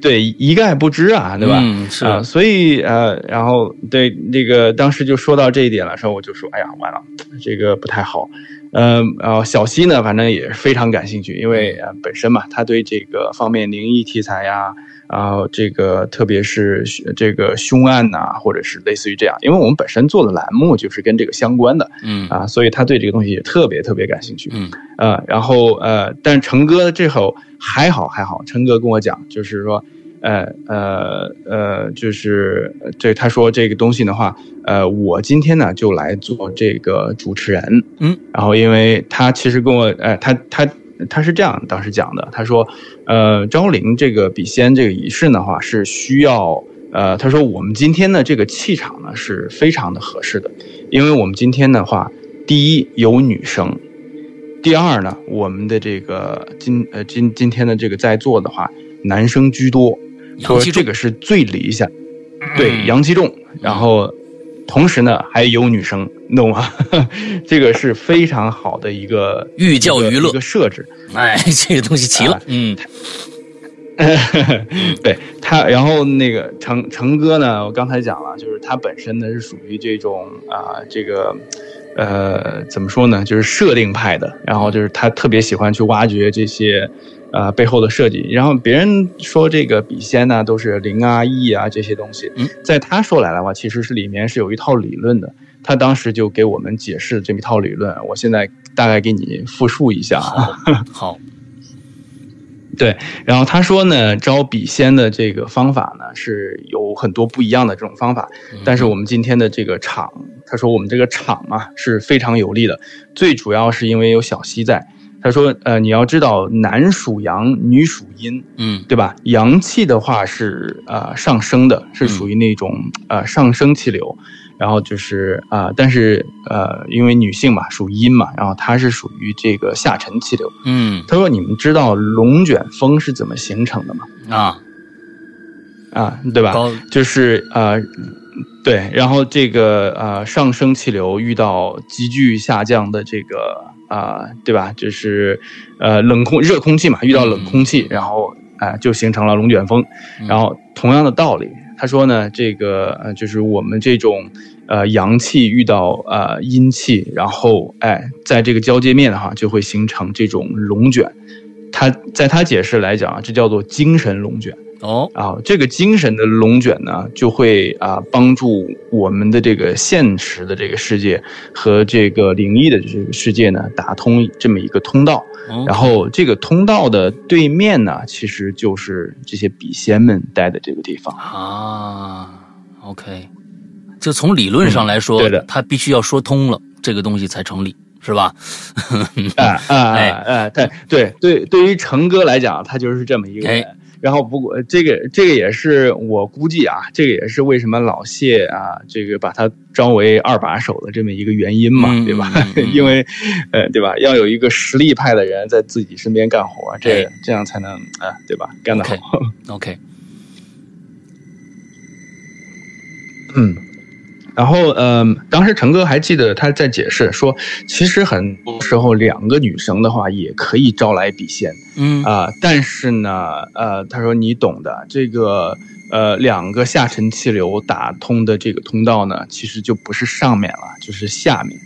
Speaker 3: 对一概不知啊，对吧？
Speaker 2: 嗯，是
Speaker 3: 啊，所以呃，然后对那个当时就说到这一点的时候，我就说，哎呀，完了，这个不太好。嗯，然后小西呢，反正也是非常感兴趣，因为呃本身嘛，他对这个方面灵异题材呀。然后这个特别是这个凶案呐，或者是类似于这样，因为我们本身做的栏目就是跟这个相关的，
Speaker 2: 嗯。
Speaker 3: 啊，所以他对这个东西也特别特别感兴趣，
Speaker 2: 嗯。
Speaker 3: 呃，然后呃，但是成哥这后还好还好，成哥跟我讲，就是说，呃呃呃，就是这他说这个东西的话，呃，我今天呢就来做这个主持人，
Speaker 2: 嗯，
Speaker 3: 然后因为他其实跟我，呃，他他。他是这样当时讲的，他说，呃，昭陵这个笔仙这个仪式的话，是需要呃，他说我们今天的这个气场呢是非常的合适的，因为我们今天的话，第一有女生，第二呢，我们的这个今呃今今天的这个在座的话，男生居多，说这个是最理想，对，阳气重，然后同时呢还有女生，你懂吗？这个是非常好的一个
Speaker 2: 寓教于乐
Speaker 3: 一个设置，
Speaker 2: 哎，这个东西齐了，嗯。
Speaker 3: 对他，然后那个成成哥呢，我刚才讲了，就是他本身呢是属于这种啊，这个呃，怎么说呢，就是设定派的，然后就是他特别喜欢去挖掘这些呃背后的设计。然后别人说这个笔仙呢都是零啊、一啊这些东西，在他说来的话，其实是里面是有一套理论的。他当时就给我们解释这么一套理论，我现在大概给你复述一下啊。
Speaker 2: 好。
Speaker 3: 对，然后他说呢，招笔仙的这个方法呢是有很多不一样的这种方法，但是我们今天的这个场，他说我们这个场啊是非常有利的，最主要是因为有小溪在。他说，呃，你要知道，男属阳，女属阴，
Speaker 2: 嗯，
Speaker 3: 对吧？阳气的话是呃上升的，是属于那种呃上升气流。然后就是啊，但是呃，因为女性嘛，属阴嘛，然后她是属于这个下沉气流。
Speaker 2: 嗯，
Speaker 3: 他说：“你们知道龙卷风是怎么形成的吗？”
Speaker 2: 啊
Speaker 3: 啊，对吧？就是呃，对，然后这个呃上升气流遇到急剧下降的这个啊，对吧？就是呃冷空热空气嘛，遇到冷空气，然后啊就形成了龙卷风。然后同样的道理，他说呢，这个呃就是我们这种。呃，阳气遇到呃阴气，然后哎，在这个交界面哈，就会形成这种龙卷。他在他解释来讲啊，这叫做精神龙卷
Speaker 2: 哦
Speaker 3: 啊，这个精神的龙卷呢，就会啊帮助我们的这个现实的这个世界和这个灵异的这个世界呢，打通这么一个通道。然后这个通道的对面呢，其实就是这些笔仙们待的这个地方
Speaker 2: 啊。OK。就从理论上来说，
Speaker 3: 对的，
Speaker 2: 他必须要说通了，这个东西才成立，是吧？
Speaker 3: 啊 啊啊！对对对，对于成哥来讲，他就是这么一个人。然后不过这个这个也是我估计啊，这个也是为什么老谢啊，这个把他招为二把手的这么一个原因嘛，对吧？因为呃，对吧？要有一个实力派的人在自己身边干活，这这样才能啊，对吧？干得好。
Speaker 2: OK。
Speaker 3: 嗯。然后，嗯，当时陈哥还记得他在解释说，其实很多时候两个女生的话也可以招来笔仙，
Speaker 2: 嗯
Speaker 3: 啊，但是呢，呃，他说你懂的，这个呃两个下沉气流打通的这个通道呢，其实就不是上面了，就是下面。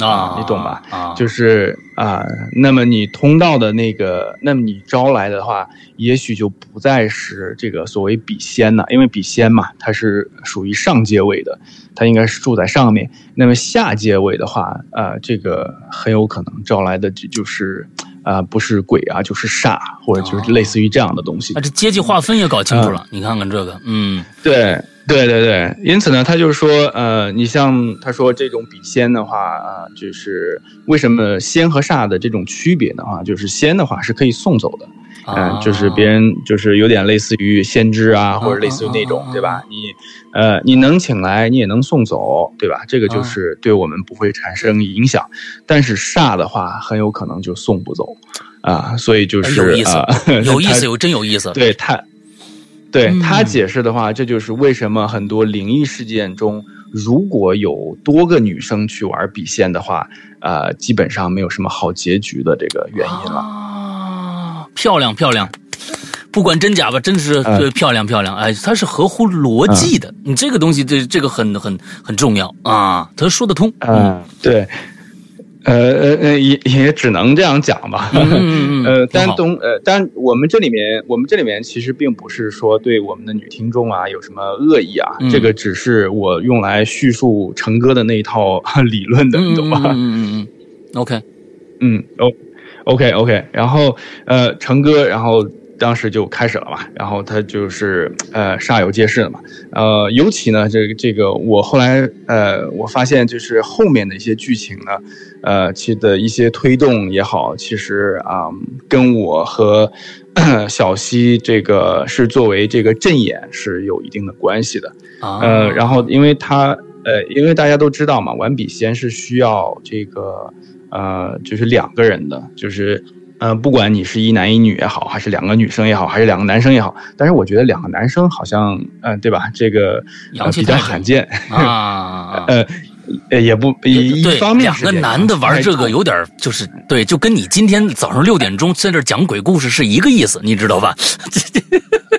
Speaker 2: 啊，
Speaker 3: 你懂吧？
Speaker 2: 啊，
Speaker 3: 就是啊，那么你通道的那个，那么你招来的话，也许就不再是这个所谓笔仙了，因为笔仙嘛，它是属于上阶位的，它应该是住在上面。那么下阶位的话，啊，这个很有可能招来的就就是啊，不是鬼啊，就是煞，或者就是类似于这样的东西。
Speaker 2: 啊，这阶级划分也搞清楚了，你看看这个，嗯，
Speaker 3: 对。对对对，因此呢，他就说，呃，你像他说这种笔仙的话啊，就是为什么仙和煞的这种区别呢？啊，就是仙的话是可以送走的，嗯，就是别人就是有点类似于先知啊，或者类似于那种，对吧？你呃，你能请来，你也能送走，对吧？这个就是对我们不会产生影响，但是煞的话很有可能就送不走啊，所以就是
Speaker 2: 有意思，有意思，有真有意思，
Speaker 3: 对他。对他解释的话，这就是为什么很多灵异事件中，如果有多个女生去玩笔仙的话，呃，基本上没有什么好结局的这个原因了。
Speaker 2: 啊，漂亮漂亮，不管真假吧，真是漂亮漂亮。哎，它是合乎逻辑的，你这个东西，这这个很很很重要啊，他说得通。
Speaker 3: 嗯，对。呃呃呃，也也只能这样讲吧。嗯呃，但东呃，但我们这里面，我们这里面其实并不是说对我们的女听众啊有什么恶意啊，这个只是我用来叙述成哥的那一套 理论的，你懂吧？
Speaker 2: 嗯嗯嗯。OK，
Speaker 3: 嗯，O，OK OK，然后呃，成哥，然后。当时就开始了嘛，然后他就是呃煞有介事的嘛，呃，尤其呢，这个这个我后来呃我发现就是后面的一些剧情呢，呃，其的一些推动也好，其实啊，跟我和 小西这个是作为这个阵眼是有一定的关系的，呃，然后因为他呃，因为大家都知道嘛，玩笔仙是需要这个呃，就是两个人的，就是。嗯，不管你是一男一女也好，还是两个女生也好，还是两个男生也好，但是我觉得两个男生好像，嗯，对吧？这个比较罕见
Speaker 2: 啊。
Speaker 3: 呃，也不一方面，
Speaker 2: 两个男的玩这个有点就是对，就跟你今天早上六点钟在这讲鬼故事是一个意思，你知道吧？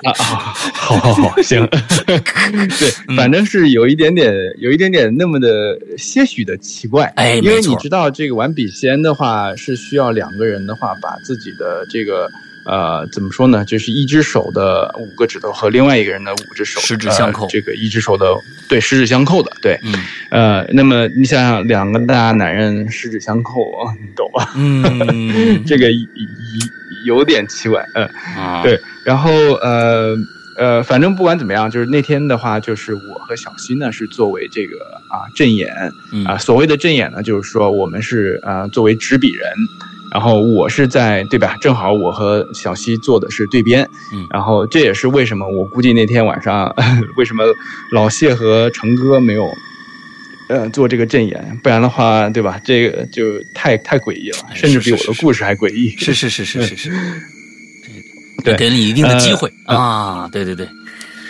Speaker 3: 啊啊，好好好，行，对，反正是有一点点，有一点点那么的些许的奇怪，
Speaker 2: 哎，
Speaker 3: 因为你知道这个玩笔仙的话是需要两个人的话，把自己的这个呃怎么说呢，就是一只手的五个指头和另外一个人的五只手
Speaker 2: 十指相扣，
Speaker 3: 这个一只手的对十指相扣的，对，呃，那么你想想两个大男人十指相扣，你懂吧？
Speaker 2: 嗯，
Speaker 3: 这个有点奇怪，嗯，对。然后呃呃，反正不管怎么样，就是那天的话，就是我和小新呢是作为这个啊正眼啊，所谓的正眼呢，就是说我们是啊作为执笔人，然后我是在对吧？正好我和小西做的是对编，然后这也是为什么我估计那天晚上 为什么老谢和成哥没有呃做这个阵演，不然的话对吧？这个就太太诡异了，甚至比我的故事还诡异。
Speaker 2: 是是是是是是。对给你一定的机会啊！对对对，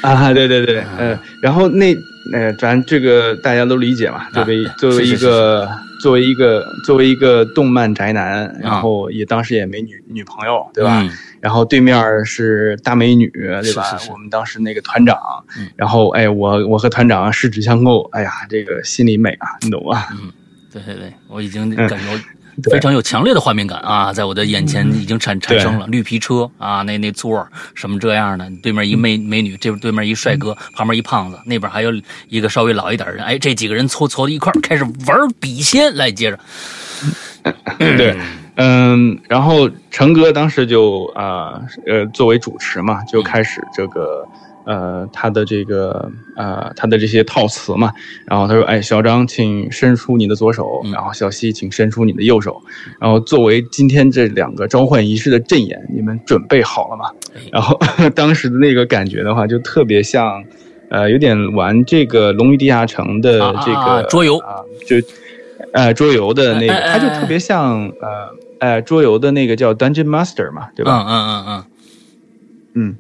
Speaker 3: 啊对对对，嗯，然后那呃，咱这个大家都理解嘛。作为作为一个作为一个作为一个动漫宅男，然后也当时也没女女朋友，对吧？然后对面是大美女，对吧？我们当时那个团长，然后哎，我我和团长十指相扣，哎呀，这个心里美啊，你懂
Speaker 2: 吧？嗯，对对对，我已经感觉。非常有强烈的画面感啊，在我的眼前已经产产生了绿皮车啊，那那座什么这样的，对面一美美女，这边对面一帅哥，旁边一胖子，那边还有一个稍微老一点的人，哎，这几个人凑凑到一块开始玩笔仙，来接着，
Speaker 3: 对，嗯，然后成哥当时就啊呃作为主持嘛，就开始这个。呃，他的这个呃，他的这些套词嘛，然后他说：“哎，小张，请伸出你的左手，然后小西，请伸出你的右手，然后作为今天这两个召唤仪式的阵眼，你们准备好了吗？”然后 当时的那个感觉的话，就特别像，呃，有点玩这个《龙与地下城》的这个
Speaker 2: 桌游
Speaker 3: 啊，就，呃，桌游的那个，他就特别像呃，呃，桌游的那个叫 Dungeon Master 嘛，对吧？
Speaker 2: 嗯嗯嗯嗯，
Speaker 3: 嗯。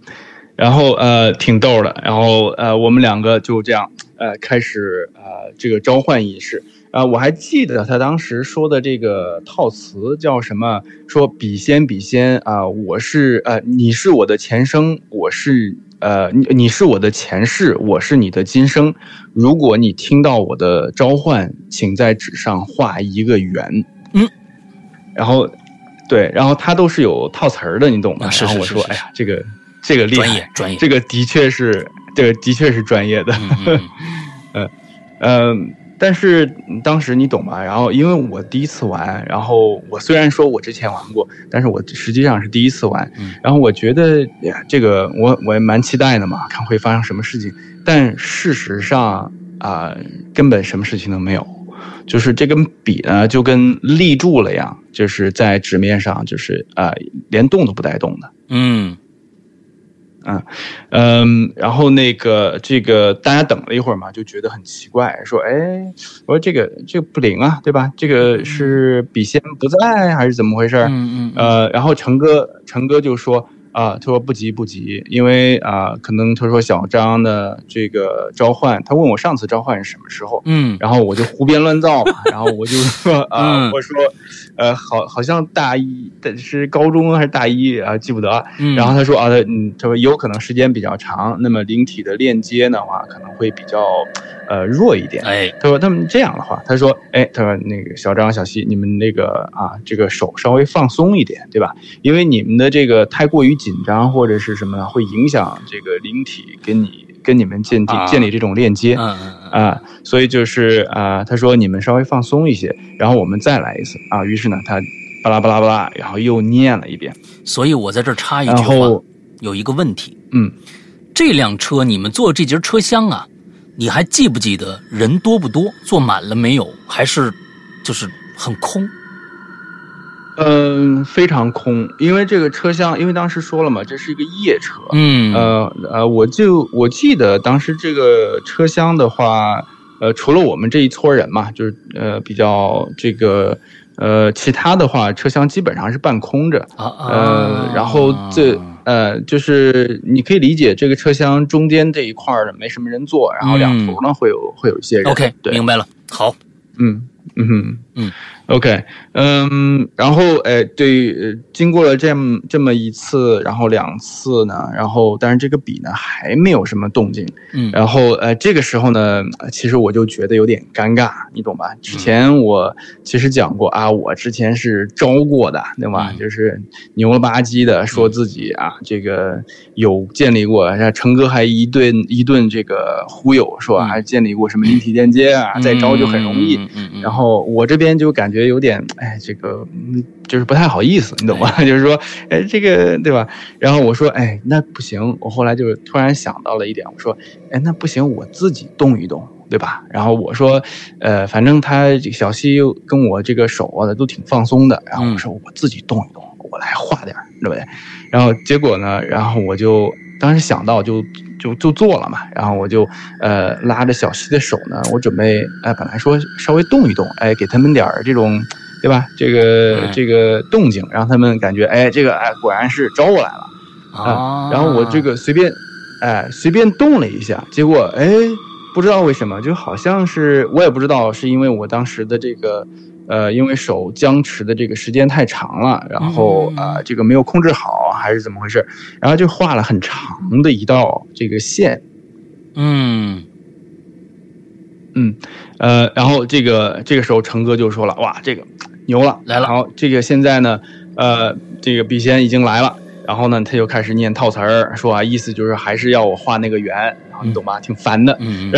Speaker 3: 然后呃挺逗的，然后呃我们两个就这样呃开始呃这个召唤仪式啊，我还记得他当时说的这个套词叫什么？说笔仙笔仙啊，我是呃你是我的前生，我是呃你你是我的前世，我是你的今生。如果你听到我的召唤，请在纸上画一个圆。
Speaker 2: 嗯，
Speaker 3: 然后对，然后他都是有套词儿的，你懂吗？然后我说哎呀这个。这个
Speaker 2: 专业专业，
Speaker 3: 这个的确是，这个的确是专业的，嗯 嗯，但是当时你懂吧？然后因为我第一次玩，然后我虽然说我之前玩过，但是我实际上是第一次玩，然后我觉得呀，这个我我也蛮期待的嘛，看会发生什么事情。但事实上啊，根本什么事情都没有，就是这根笔呢，就跟立住了样，就是在纸面上，就是啊，连动都不带动的，
Speaker 2: 嗯。
Speaker 3: 嗯，嗯，然后那个这个大家等了一会儿嘛，就觉得很奇怪，说，哎，我说这个这个不灵啊，对吧？这个是笔仙不在还是怎么回事？
Speaker 2: 嗯嗯。
Speaker 3: 呃，然后成哥成哥就说。啊，他说不急不急，因为啊，可能他说小张的这个召唤，他问我上次召唤是什么时候，
Speaker 2: 嗯，
Speaker 3: 然后我就胡编乱造嘛，然后我就说啊，我说，呃，好，好像大一，是高中还是大一啊，记不得，然后他说啊，嗯，他说有可能时间比较长，那么灵体的链接的话可能会比较呃弱一点，
Speaker 2: 哎，
Speaker 3: 他说他们这样的话，他说，哎，他说那个小张小西，你们那个啊，这个手稍微放松一点，对吧？因为你们的这个太过于。紧张或者是什么会影响这个灵体跟你跟你们建立建立这种链接啊，所以就是啊，他说你们稍微放松一些，然后我们再来一次啊。于是呢，他巴拉巴拉巴拉，然后又念了一遍。
Speaker 2: 所以我在这插一句话，有一个问题，
Speaker 3: 嗯，
Speaker 2: 这辆车你们坐这节车厢啊，你还记不记得人多不多，坐满了没有？还是就是很空？
Speaker 3: 嗯，非常空，因为这个车厢，因为当时说了嘛，这是一个夜车，
Speaker 2: 嗯，
Speaker 3: 呃呃，我就我记得当时这个车厢的话，呃，除了我们这一撮人嘛，就是呃比较这个呃，其他的话，车厢基本上是半空着，
Speaker 2: 啊啊，
Speaker 3: 呃，然后这呃就是你可以理解这个车厢中间这一块儿没什么人坐，然后两头呢会有会有一些人
Speaker 2: OK，
Speaker 3: 对，
Speaker 2: 明白了，好，
Speaker 3: 嗯嗯嗯
Speaker 2: 嗯。
Speaker 3: OK，嗯，然后哎，对，呃经过了这么这么一次，然后两次呢，然后但是这个笔呢还没有什么动静，
Speaker 2: 嗯
Speaker 3: 然后呃这个时候呢，呃其实我就觉得有点尴尬，你懂吧？之前我其实讲过啊，我之前是招过的，对吧？
Speaker 2: 嗯
Speaker 3: 就是牛了吧唧的说自己啊，这个有建立过，然后成哥还一顿一顿这个忽悠，说
Speaker 2: 嗯
Speaker 3: 还建立过什么立体链接啊，再招就很容易。
Speaker 2: 嗯嗯嗯
Speaker 3: 然后我这边就感觉有点，哎，这个嗯就是不太好意思，你懂吗？就是说，哎，这个对吧？然后我说，哎，那不行。我后来就是突然想到了一点，我说，哎，那不行，我自己动一动，对吧？然后我说，呃，反正他这个小西跟我这个手啊都挺放松的，然后我说我自己动一动，我来画点儿，对不对？然后结果呢，然后我就当时想到就就就做了嘛，然后我就呃拉着小西的手呢，我准备哎本来说稍微动一动，哎给他们点儿这种对吧？这个、
Speaker 2: 嗯
Speaker 3: 这个动静，让他们感觉哎这个哎果然是招过来了
Speaker 2: 啊，
Speaker 3: 然后我这个随便哎随便动了一下，结果哎不知道为什么，就好像是我也不知道是因为我当时的这个。呃，因为手僵持的这个时间太长了，然后
Speaker 2: 嗯。
Speaker 3: 啊、呃这个没有控制好，还是怎么回事？然后就画了很长的一道这个线，
Speaker 2: 嗯。
Speaker 3: 嗯，呃，然后这个这个时候成哥就说了，哇，这个牛了，
Speaker 2: 来了。
Speaker 3: 然后这个现在呢，呃，这个笔仙已经来了，然后呢，他就开始念套词儿，说啊，意思就是还是要我画那个圆，然后你懂吧？挺烦的，
Speaker 2: 嗯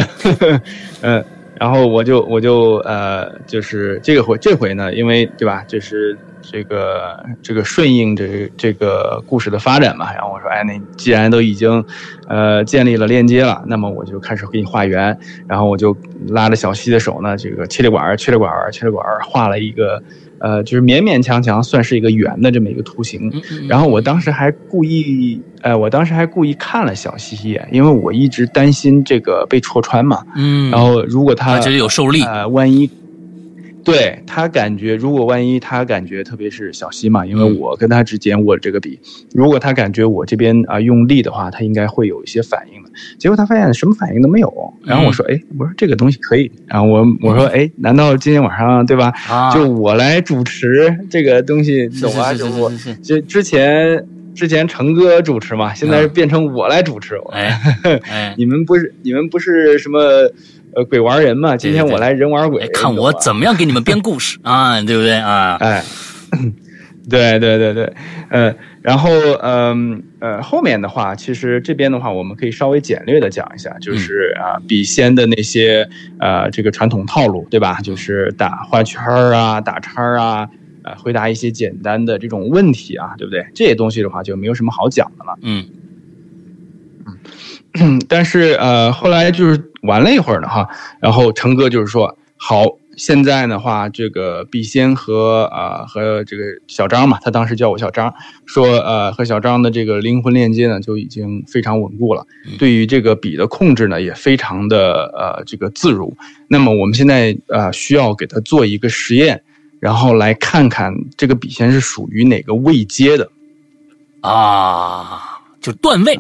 Speaker 3: 嗯，然后我就我就呃，就是这个回这回呢，因为对吧，就是这个这个顺应这这个故事的发展嘛，然后我说，哎，那既然都已经呃建立了链接了，那么我就开始给你画圆，然后我就拉着小西的手呢，这个切里管儿切里管儿切里管儿画了一个呃，就是勉勉强强算是一个圆的这么一个图形，
Speaker 2: 嗯，
Speaker 3: 然后我当时还故意，呃，我当时还故意看了小西一眼，因为我一直担心这个被戳穿嘛。
Speaker 2: 嗯，
Speaker 3: 然后如果他
Speaker 2: 他觉得有受力，
Speaker 3: 呃，万一对他感觉，如果万一他感觉，特别是小西嘛，因为
Speaker 2: 嗯
Speaker 3: 我跟他之间握这个笔，如果他感觉我这边啊、用力的话，他应该会有一些反应的。结果他发现什么反应都没有。然后我说，哎，我说这个东西可以。然后我我说，哎，难道今天晚上对吧？
Speaker 2: 啊，
Speaker 3: 就我来主持这个东西，
Speaker 2: 是
Speaker 3: 懂吧？
Speaker 2: 是
Speaker 3: 就我
Speaker 2: 是是是，
Speaker 3: 之之前之前成哥主持嘛，现在变成我来主持。
Speaker 2: 哎 哎，
Speaker 3: 你们不是你们不是什么呃鬼玩人嘛？今天我来人玩鬼，
Speaker 2: 哎看我怎么样给你们编故事 啊，对不对啊？
Speaker 3: 哎，对对对对，呃，然后嗯呃后面的话，其实这边的话，我们可以稍微简略的讲一下，就是啊笔仙的那些呃这个传统套路，对吧？就是打画圈儿啊，打叉儿啊。呃，回答一些简单的这种问题啊，对不对？这些东西的话就没有什么好讲的了。
Speaker 2: 嗯
Speaker 3: 但是呃，后来就是玩了一会儿呢哈，然后成哥就是说，好，现在的话，这个笔仙和啊、呃、和这个小张嘛，他当时叫我小张，说呃和小张的这个灵魂链接呢就已经非常稳固了，对于这个笔的控制呢也非常的呃这个自如。那么我们现在呃需要给他做一个实验，然后来看看这个笔仙是属于哪个位阶的。
Speaker 2: 啊，就段位，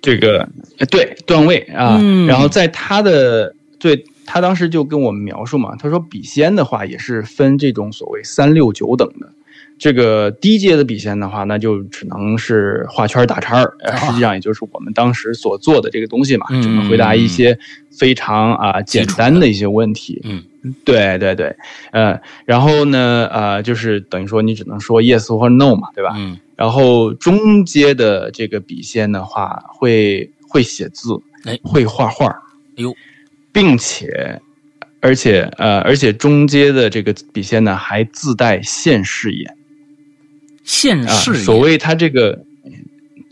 Speaker 3: 这个呃对段位啊，
Speaker 2: 嗯
Speaker 3: 然后在他的对他当时就跟我们描述嘛，他说笔仙的话也是分这种所谓三六九等的。这个低阶的笔仙的话，那就只能是画圈打叉儿，实际上也就是我们当时所做的这个东西嘛，
Speaker 2: 嗯。
Speaker 3: 只能回答一些非常啊、简单的一些问题。
Speaker 2: 嗯。
Speaker 3: 对对对，呃，然后呢，呃，就是等于说你只能说 yes 或者 no 嘛，对吧？
Speaker 2: 嗯。
Speaker 3: 然后中阶的这个笔仙的话，会会写字，
Speaker 2: 哎。
Speaker 3: 会画画，
Speaker 2: 哎呦，
Speaker 3: 并且，而且呃，而且中阶的这个笔仙呢，还自带现视眼
Speaker 2: 现
Speaker 3: 啊。
Speaker 2: 世
Speaker 3: 所谓它这个，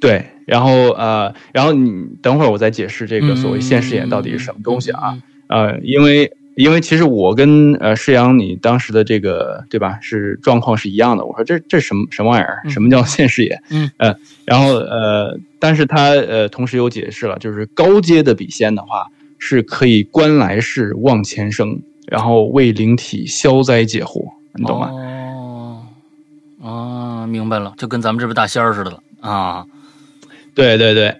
Speaker 3: 对然后呃，然后你等会儿我再解释这个所谓现视眼到底是什么东西啊？呃，因为因为其实我跟呃世阳你当时的这个对吧是状况是一样的。我说这这什么什么玩意儿？什么叫现视眼？
Speaker 2: 嗯
Speaker 3: 呃，然后呃，但是他呃同时又解释了，就是高阶的笔仙的话是可以观来世望前生，然后为灵体消灾解惑，你懂吗？
Speaker 2: 明白了，就跟咱们这边大仙儿似的了啊。
Speaker 3: 对对对，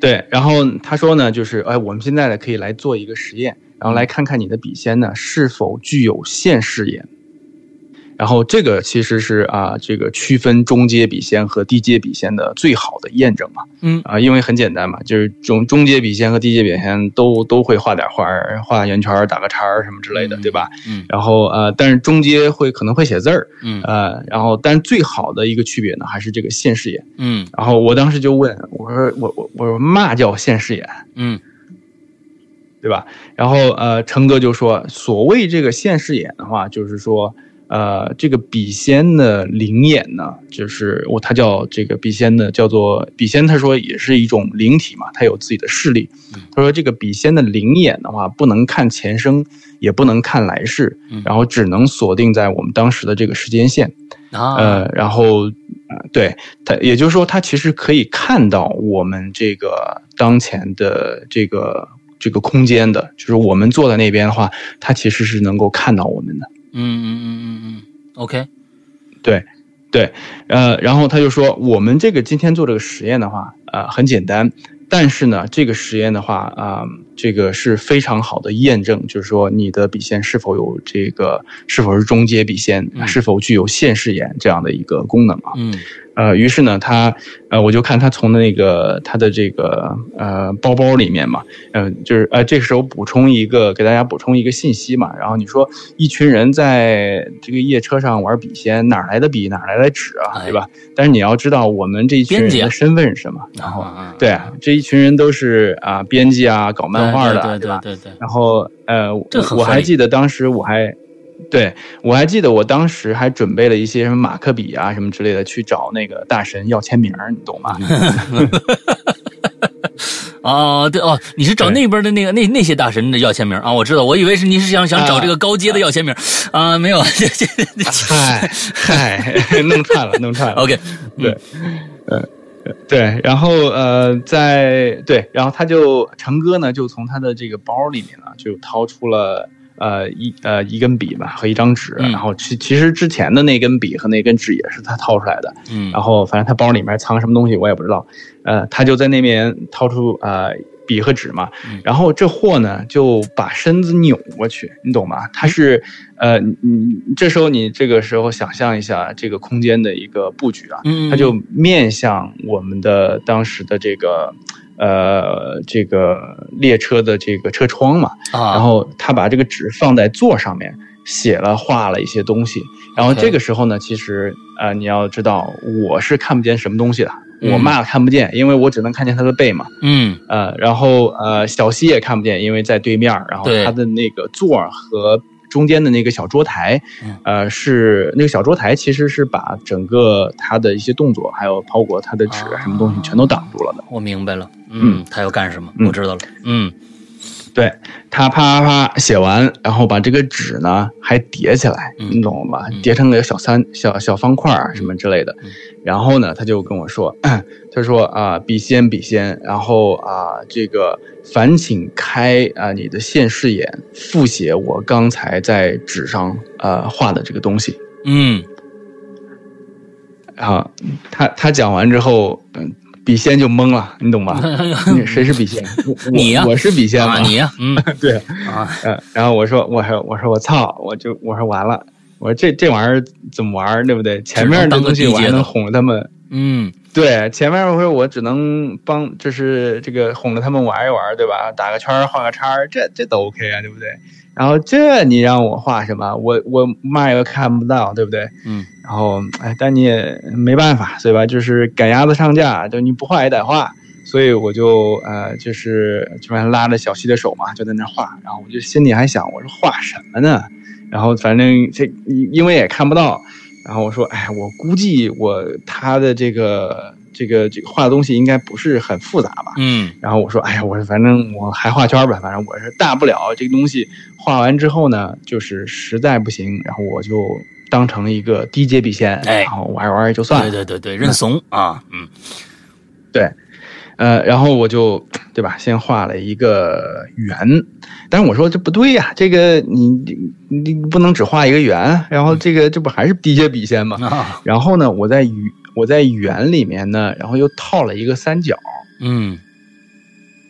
Speaker 3: 对。然后他说呢，就是哎，我们现在呢可以来做一个实验，然后来看看你的笔仙呢是否具有现视眼。然后这个其实是啊，这个区分中阶笔仙和低阶笔仙的最好的验证嘛。
Speaker 2: 嗯
Speaker 3: 啊，因为很简单嘛，就是中中阶笔仙和低阶笔仙都都会画点画儿，画圆圈、打个叉儿什么之类的，对吧？
Speaker 2: 嗯
Speaker 3: 然后呃，但是中阶会可能会写字儿，
Speaker 2: 嗯
Speaker 3: 呃，然后但是最好的一个区别呢，还是这个现视眼。
Speaker 2: 嗯
Speaker 3: 然后我当时就问我说我我我说嘛叫现视眼，
Speaker 2: 嗯
Speaker 3: 对吧？然后呃，成哥就说，所谓这个现视眼的话，就是说呃，这个笔仙的灵眼呢，就是我他叫这个笔仙的叫做笔仙，他说也是一种灵体嘛，它有自己的视力。他说这个笔仙的灵眼的话，不能看前生，也不能看来世，然后只能锁定在我们当时的这个时间线。
Speaker 2: 啊
Speaker 3: 呃，然后，呃，对它，也就是说，它其实可以看到我们这个当前的这个这个空间的，就是我们坐在那边的话，它其实是能够看到我们的。
Speaker 2: 嗯嗯嗯嗯嗯，OK，
Speaker 3: 对，对，呃，然后他就说，我们这个今天做这个实验的话，呃，很简单，但是呢，这个实验的话，啊、这个是非常好的验证，就是说你的笔仙是否有这个，是否是中阶笔仙，是否具有现视眼这样的一个功能啊。
Speaker 2: 嗯
Speaker 3: 呃，于是呢，他呃，我就看他从那个他的这个呃包包里面嘛，呃，就是呃这个时候补充一个给大家补充一个信息嘛，然后你说一群人在这个夜车上玩笔仙，哪来的笔，哪来的纸啊，
Speaker 2: 哎
Speaker 3: 对吧？但是你要知道我们这一群人的身份是什么，然后
Speaker 2: 啊
Speaker 3: 对啊，这一群人都是啊编辑啊，搞漫画的，
Speaker 2: 对对
Speaker 3: 吧？
Speaker 2: 对对对，
Speaker 3: 然后呃，我还记得当时我还，对我还记得我当时还准备了一些什么马克笔啊什么之类的去找那个大神要签名儿，你懂吗？
Speaker 2: 哦，对哦，你是找那边的那个那那些大神的要签名啊？我知道，我以为是你是想想找这个高阶的要签名啊，没有，这这这
Speaker 3: 嗨嗨，弄串了，弄串了。
Speaker 2: OK，
Speaker 3: 对，呃，对，然后呃，在对，然后他就成哥呢，就从他的这个包里面呢，就掏出了呃一呃一根笔吧和一张纸，
Speaker 2: 嗯。
Speaker 3: 然后其其实之前的那根笔和那根纸也是他掏出来的，
Speaker 2: 嗯。
Speaker 3: 然后反正他包里面藏什么东西我也不知道，呃，他就在那边掏出呃笔和纸嘛，
Speaker 2: 嗯。
Speaker 3: 然后这货呢就把身子扭过去，你懂吗？他是呃，你你这时候你这个时候想象一下这个空间的一个布局啊，
Speaker 2: 嗯，
Speaker 3: 他就面向我们的当时的这个呃这个列车的这个车窗嘛，
Speaker 2: 啊，
Speaker 3: 然后他把这个纸放在座上面，写了画了一些东西。然后这个时候呢，其实呃，你要知道我是看不见什么东西的，
Speaker 2: 嗯
Speaker 3: 我妈看不见，因为我只能看见他的背嘛。
Speaker 2: 嗯
Speaker 3: 呃，然后呃，小西也看不见，因为在对面。然后他的那个座和中间的那个小桌台
Speaker 2: 嗯，
Speaker 3: 呃，是那个小桌台其实是把整个他的一些动作，还有包括他的纸啊什么东西全都挡住了的。
Speaker 2: 我明白了，嗯，他要干什么？
Speaker 3: 嗯。
Speaker 2: 我知道了，嗯
Speaker 3: 对他啪啪啪写完，然后把这个纸呢还叠起来，
Speaker 2: 嗯
Speaker 3: 你懂吗
Speaker 2: 嗯？
Speaker 3: 叠成个小三小小方块儿什么之类的
Speaker 2: 嗯。
Speaker 3: 然后呢，他就跟我说，他说啊，笔仙笔仙，然后啊，这个烦请开啊你的现视眼，复写我刚才在纸上呃画的这个东西。
Speaker 2: 嗯
Speaker 3: 啊，他他讲完之后，嗯，笔仙就懵了，你懂吗？你谁是笔仙？我
Speaker 2: 你呀
Speaker 3: 我是笔仙
Speaker 2: 啊，
Speaker 3: 吗？
Speaker 2: 你呀，嗯
Speaker 3: 对。
Speaker 2: 啊，
Speaker 3: 嗯，然后我说，我说，我说我操，我就我说完了，我说这这玩意儿怎么玩儿，对不对？前面的东西我还能哄着他们，
Speaker 2: 嗯
Speaker 3: 对，前面我说我只能帮，就是这个哄着他们玩一玩，对吧？打个圈儿，画个叉儿，这这都 OK 啊，对不对？然后这你让我画什么？我我嘛也看不到，对不对？
Speaker 2: 嗯
Speaker 3: 然后哎，但你也没办法，对吧？就是赶鸭子上架，就你不画也得画，所以我就呃，就是基本上拉着小西的手嘛，就在那画。然后我就心里还想，我说画什么呢？然后反正这因为也看不到，然后我说，哎，我估计我他的这个这个这个画的东西应该不是很复杂吧？
Speaker 2: 嗯
Speaker 3: 然后我说，哎呀，我说反正我还画圈吧，反正我是大不了这个东西画完之后呢，就是实在不行，然后我就当成一个低阶笔仙，
Speaker 2: 哎
Speaker 3: 然后玩玩就算了。
Speaker 2: 对对对对，认怂啊，嗯
Speaker 3: 对，呃，然后我就对吧，先画了一个圆，但是我说这不对呀、这个你你你不能只画一个圆，然后这个这不还是低阶笔仙吗？
Speaker 2: 啊。
Speaker 3: 然后呢，我在圆我在圆里面呢，然后又套了一个三角。
Speaker 2: 嗯。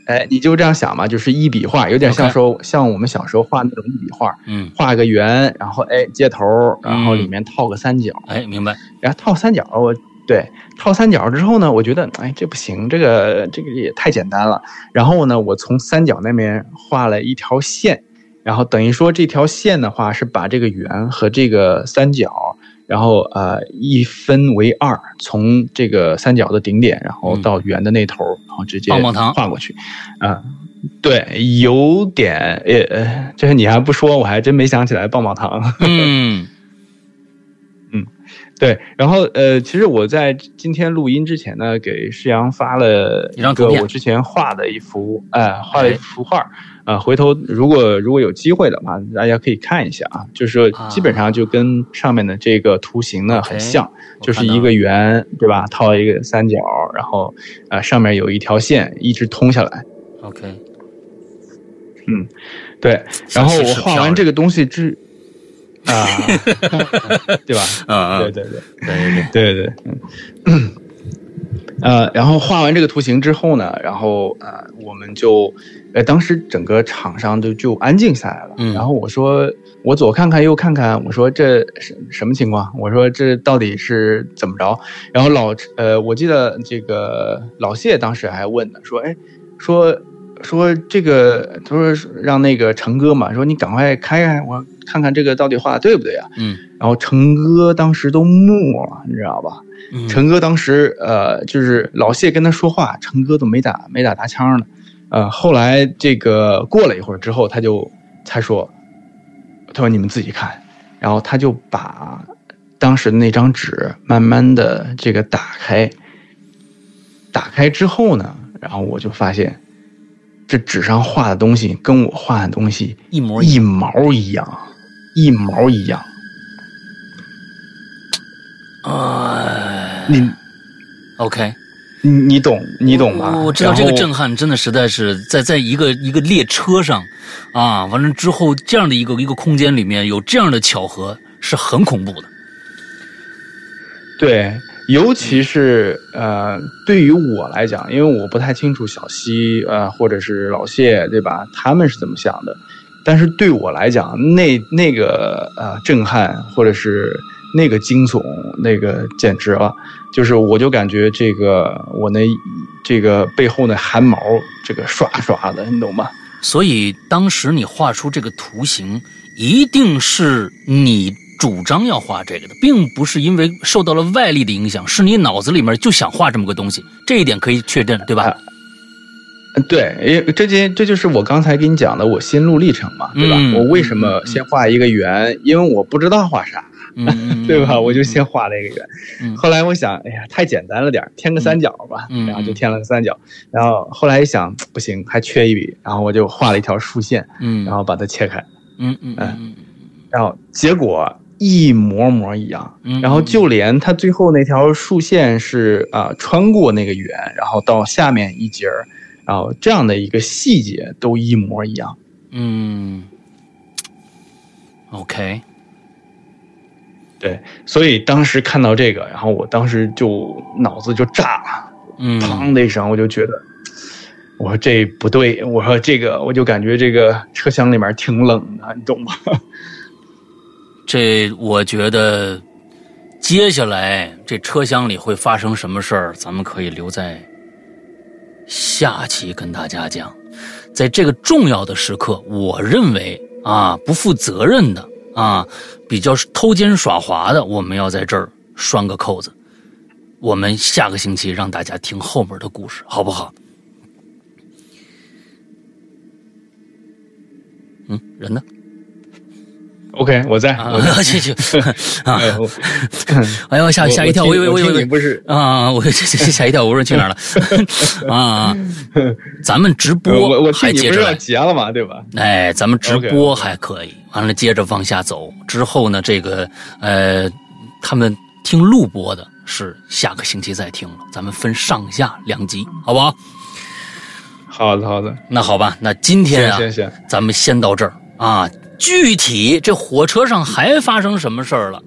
Speaker 3: 哎，你就这样想嘛，就是一笔画，有点像说像我们小时候画那种一笔画，
Speaker 2: 嗯，
Speaker 3: 画个圆，然后哎接头，然后里面套个三角，
Speaker 2: 哎，明白，
Speaker 3: 然后套三角，我对套三角之后呢，我觉得哎这不行，这个这个也太简单了。然后呢，我从三角那边画了一条线，然后等于说这条线的话是把这个圆和这个三角，然后呃一分为二，从这个三角的顶点，然后到圆的那头，然后直接
Speaker 2: 棒棒糖
Speaker 3: 画过去，啊、对，有点呃呃，这是你还不说，我还真没想起来棒棒糖。
Speaker 2: 嗯
Speaker 3: 对，然后呃，其实我在今天录音之前呢，给世阳发了
Speaker 2: 一张图片
Speaker 3: 个我之前画的一幅，哎、画了一幅画，啊、回头如果如果有机会的话，大家可以看一下啊，就是说
Speaker 2: 啊
Speaker 3: 基本上就跟上面的这个图形呢很像，就是一个圆，对吧？套一个三角，然后呃上面有一条线一直通下来
Speaker 2: ，，OK，嗯
Speaker 3: 对，然后我画完这个东西之 啊，对吧？
Speaker 2: 嗯嗯，
Speaker 3: 对对对。
Speaker 2: 对对对，
Speaker 3: 对对，嗯，呃，然后画完这个图形之后呢，然后呃，我们就，呃，当时整个场上就就安静下来了。
Speaker 2: 嗯
Speaker 3: 然后我说，我左看看右看看，我说这什什么情况？我说这到底是怎么着？然后老呃，我记得这个老谢当时还问呢，说，哎，说说这个，他说让那个成哥嘛，说你赶快开开，我看看这个到底画的对不对啊？
Speaker 2: 嗯
Speaker 3: 然后成哥当时都木了，你知道吧？
Speaker 2: 嗯，
Speaker 3: 陈哥当时呃，就是老谢跟他说话，陈哥都没打没打搭腔呢。呃，后来这个过了一会儿之后，他就才说，他说你们自己看，然后他就把当时的那张纸慢慢的这个打开，打开之后呢，然后我就发现，这纸上画的东西跟我画的东西
Speaker 2: 一模一
Speaker 3: 一毛一样，一毛一样。
Speaker 2: 哎
Speaker 3: 你
Speaker 2: ，OK，
Speaker 3: 你你懂你懂吧？
Speaker 2: 我我知道这个震撼真的实在是在在一个一个列车上，啊，完了之后这样的一个一个空间里面有这样的巧合是很恐怖的。
Speaker 3: 对，尤其是呃，对于我来讲，因为我不太清楚小西呃或者是老谢对吧，他们是怎么想的，但是对我来讲，那那个呃震撼或者是那个惊悚，那个简直了，就是我就感觉这个我那这个背后的汗毛这个刷刷的，你懂吗？
Speaker 2: 所以当时你画出这个图形，一定是你主张要画这个的，并不是因为受到了外力的影响，是你脑子里面就想画这么个东西，这一点可以确认，对吧？
Speaker 3: 啊对，因为这件这就是我刚才给你讲的我心路历程嘛，对吧？
Speaker 2: 嗯
Speaker 3: 我为什
Speaker 2: 嗯
Speaker 3: 么
Speaker 2: 嗯
Speaker 3: 先画一个圆？因为我不知道画啥，对吧？
Speaker 2: 嗯
Speaker 3: 我就先画了一个圆。
Speaker 2: 嗯
Speaker 3: 后来我想，哎呀，太简单了点，添个三角吧，然后就添了个三角。然后后来一想，不行，还缺一笔，然后我就画了一条竖线，
Speaker 2: 嗯，
Speaker 3: 然后把它切开，
Speaker 2: 嗯嗯嗯嗯
Speaker 3: 然后结果一模模一样。
Speaker 2: 嗯，
Speaker 3: 然后就连它最后那条竖线是啊、穿过那个圆，然后到下面一截儿，然后这样的一个细节都一模一样。
Speaker 2: 嗯，OK，
Speaker 3: 对，所以当时看到这个，然后我当时就脑子就炸了，
Speaker 2: 嗯，
Speaker 3: 砰的一声，我就觉得，我说这不对，我说这个，我就感觉这个车厢里面挺冷的，你懂吗？
Speaker 2: 这我觉得接下来这车厢里会发生什么事儿，咱们可以留在下期跟大家讲。在这个重要的时刻，我认为啊，不负责任的啊，比较偷奸耍滑的，我们要在这儿拴个扣子。我们下个星期让大家听后面的故事，好不好？嗯，人呢？
Speaker 3: OK，我在，我在，
Speaker 2: 去去 啊！
Speaker 3: 哎
Speaker 2: 呦，吓吓一跳，我以为我以为
Speaker 3: 不是
Speaker 2: 啊，我吓一跳，我说去哪儿了啊？咱们直播还接着
Speaker 3: 结了嘛，对吧？
Speaker 2: 哎，咱们直播还可以，完了接着往下走。之后呢，这个呃，他们听录播的是下个星期再听了，咱们分上下两集，好不好？
Speaker 3: 好的，好的。
Speaker 2: 那好吧，那今天啊，咱们先到这儿啊。具体这火车上还发生什么事儿了？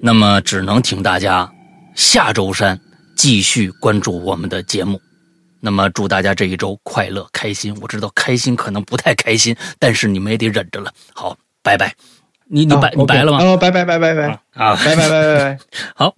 Speaker 2: 那么只能请大家下周三继续关注我们的节目。那么祝大家这一周快乐开心。我知道开心可能不太开心，但是你们也得忍着了。好，拜拜。你你拜你白了吗？
Speaker 3: 哦，拜拜拜拜拜
Speaker 2: 啊，
Speaker 3: 拜拜拜拜拜。
Speaker 2: 好。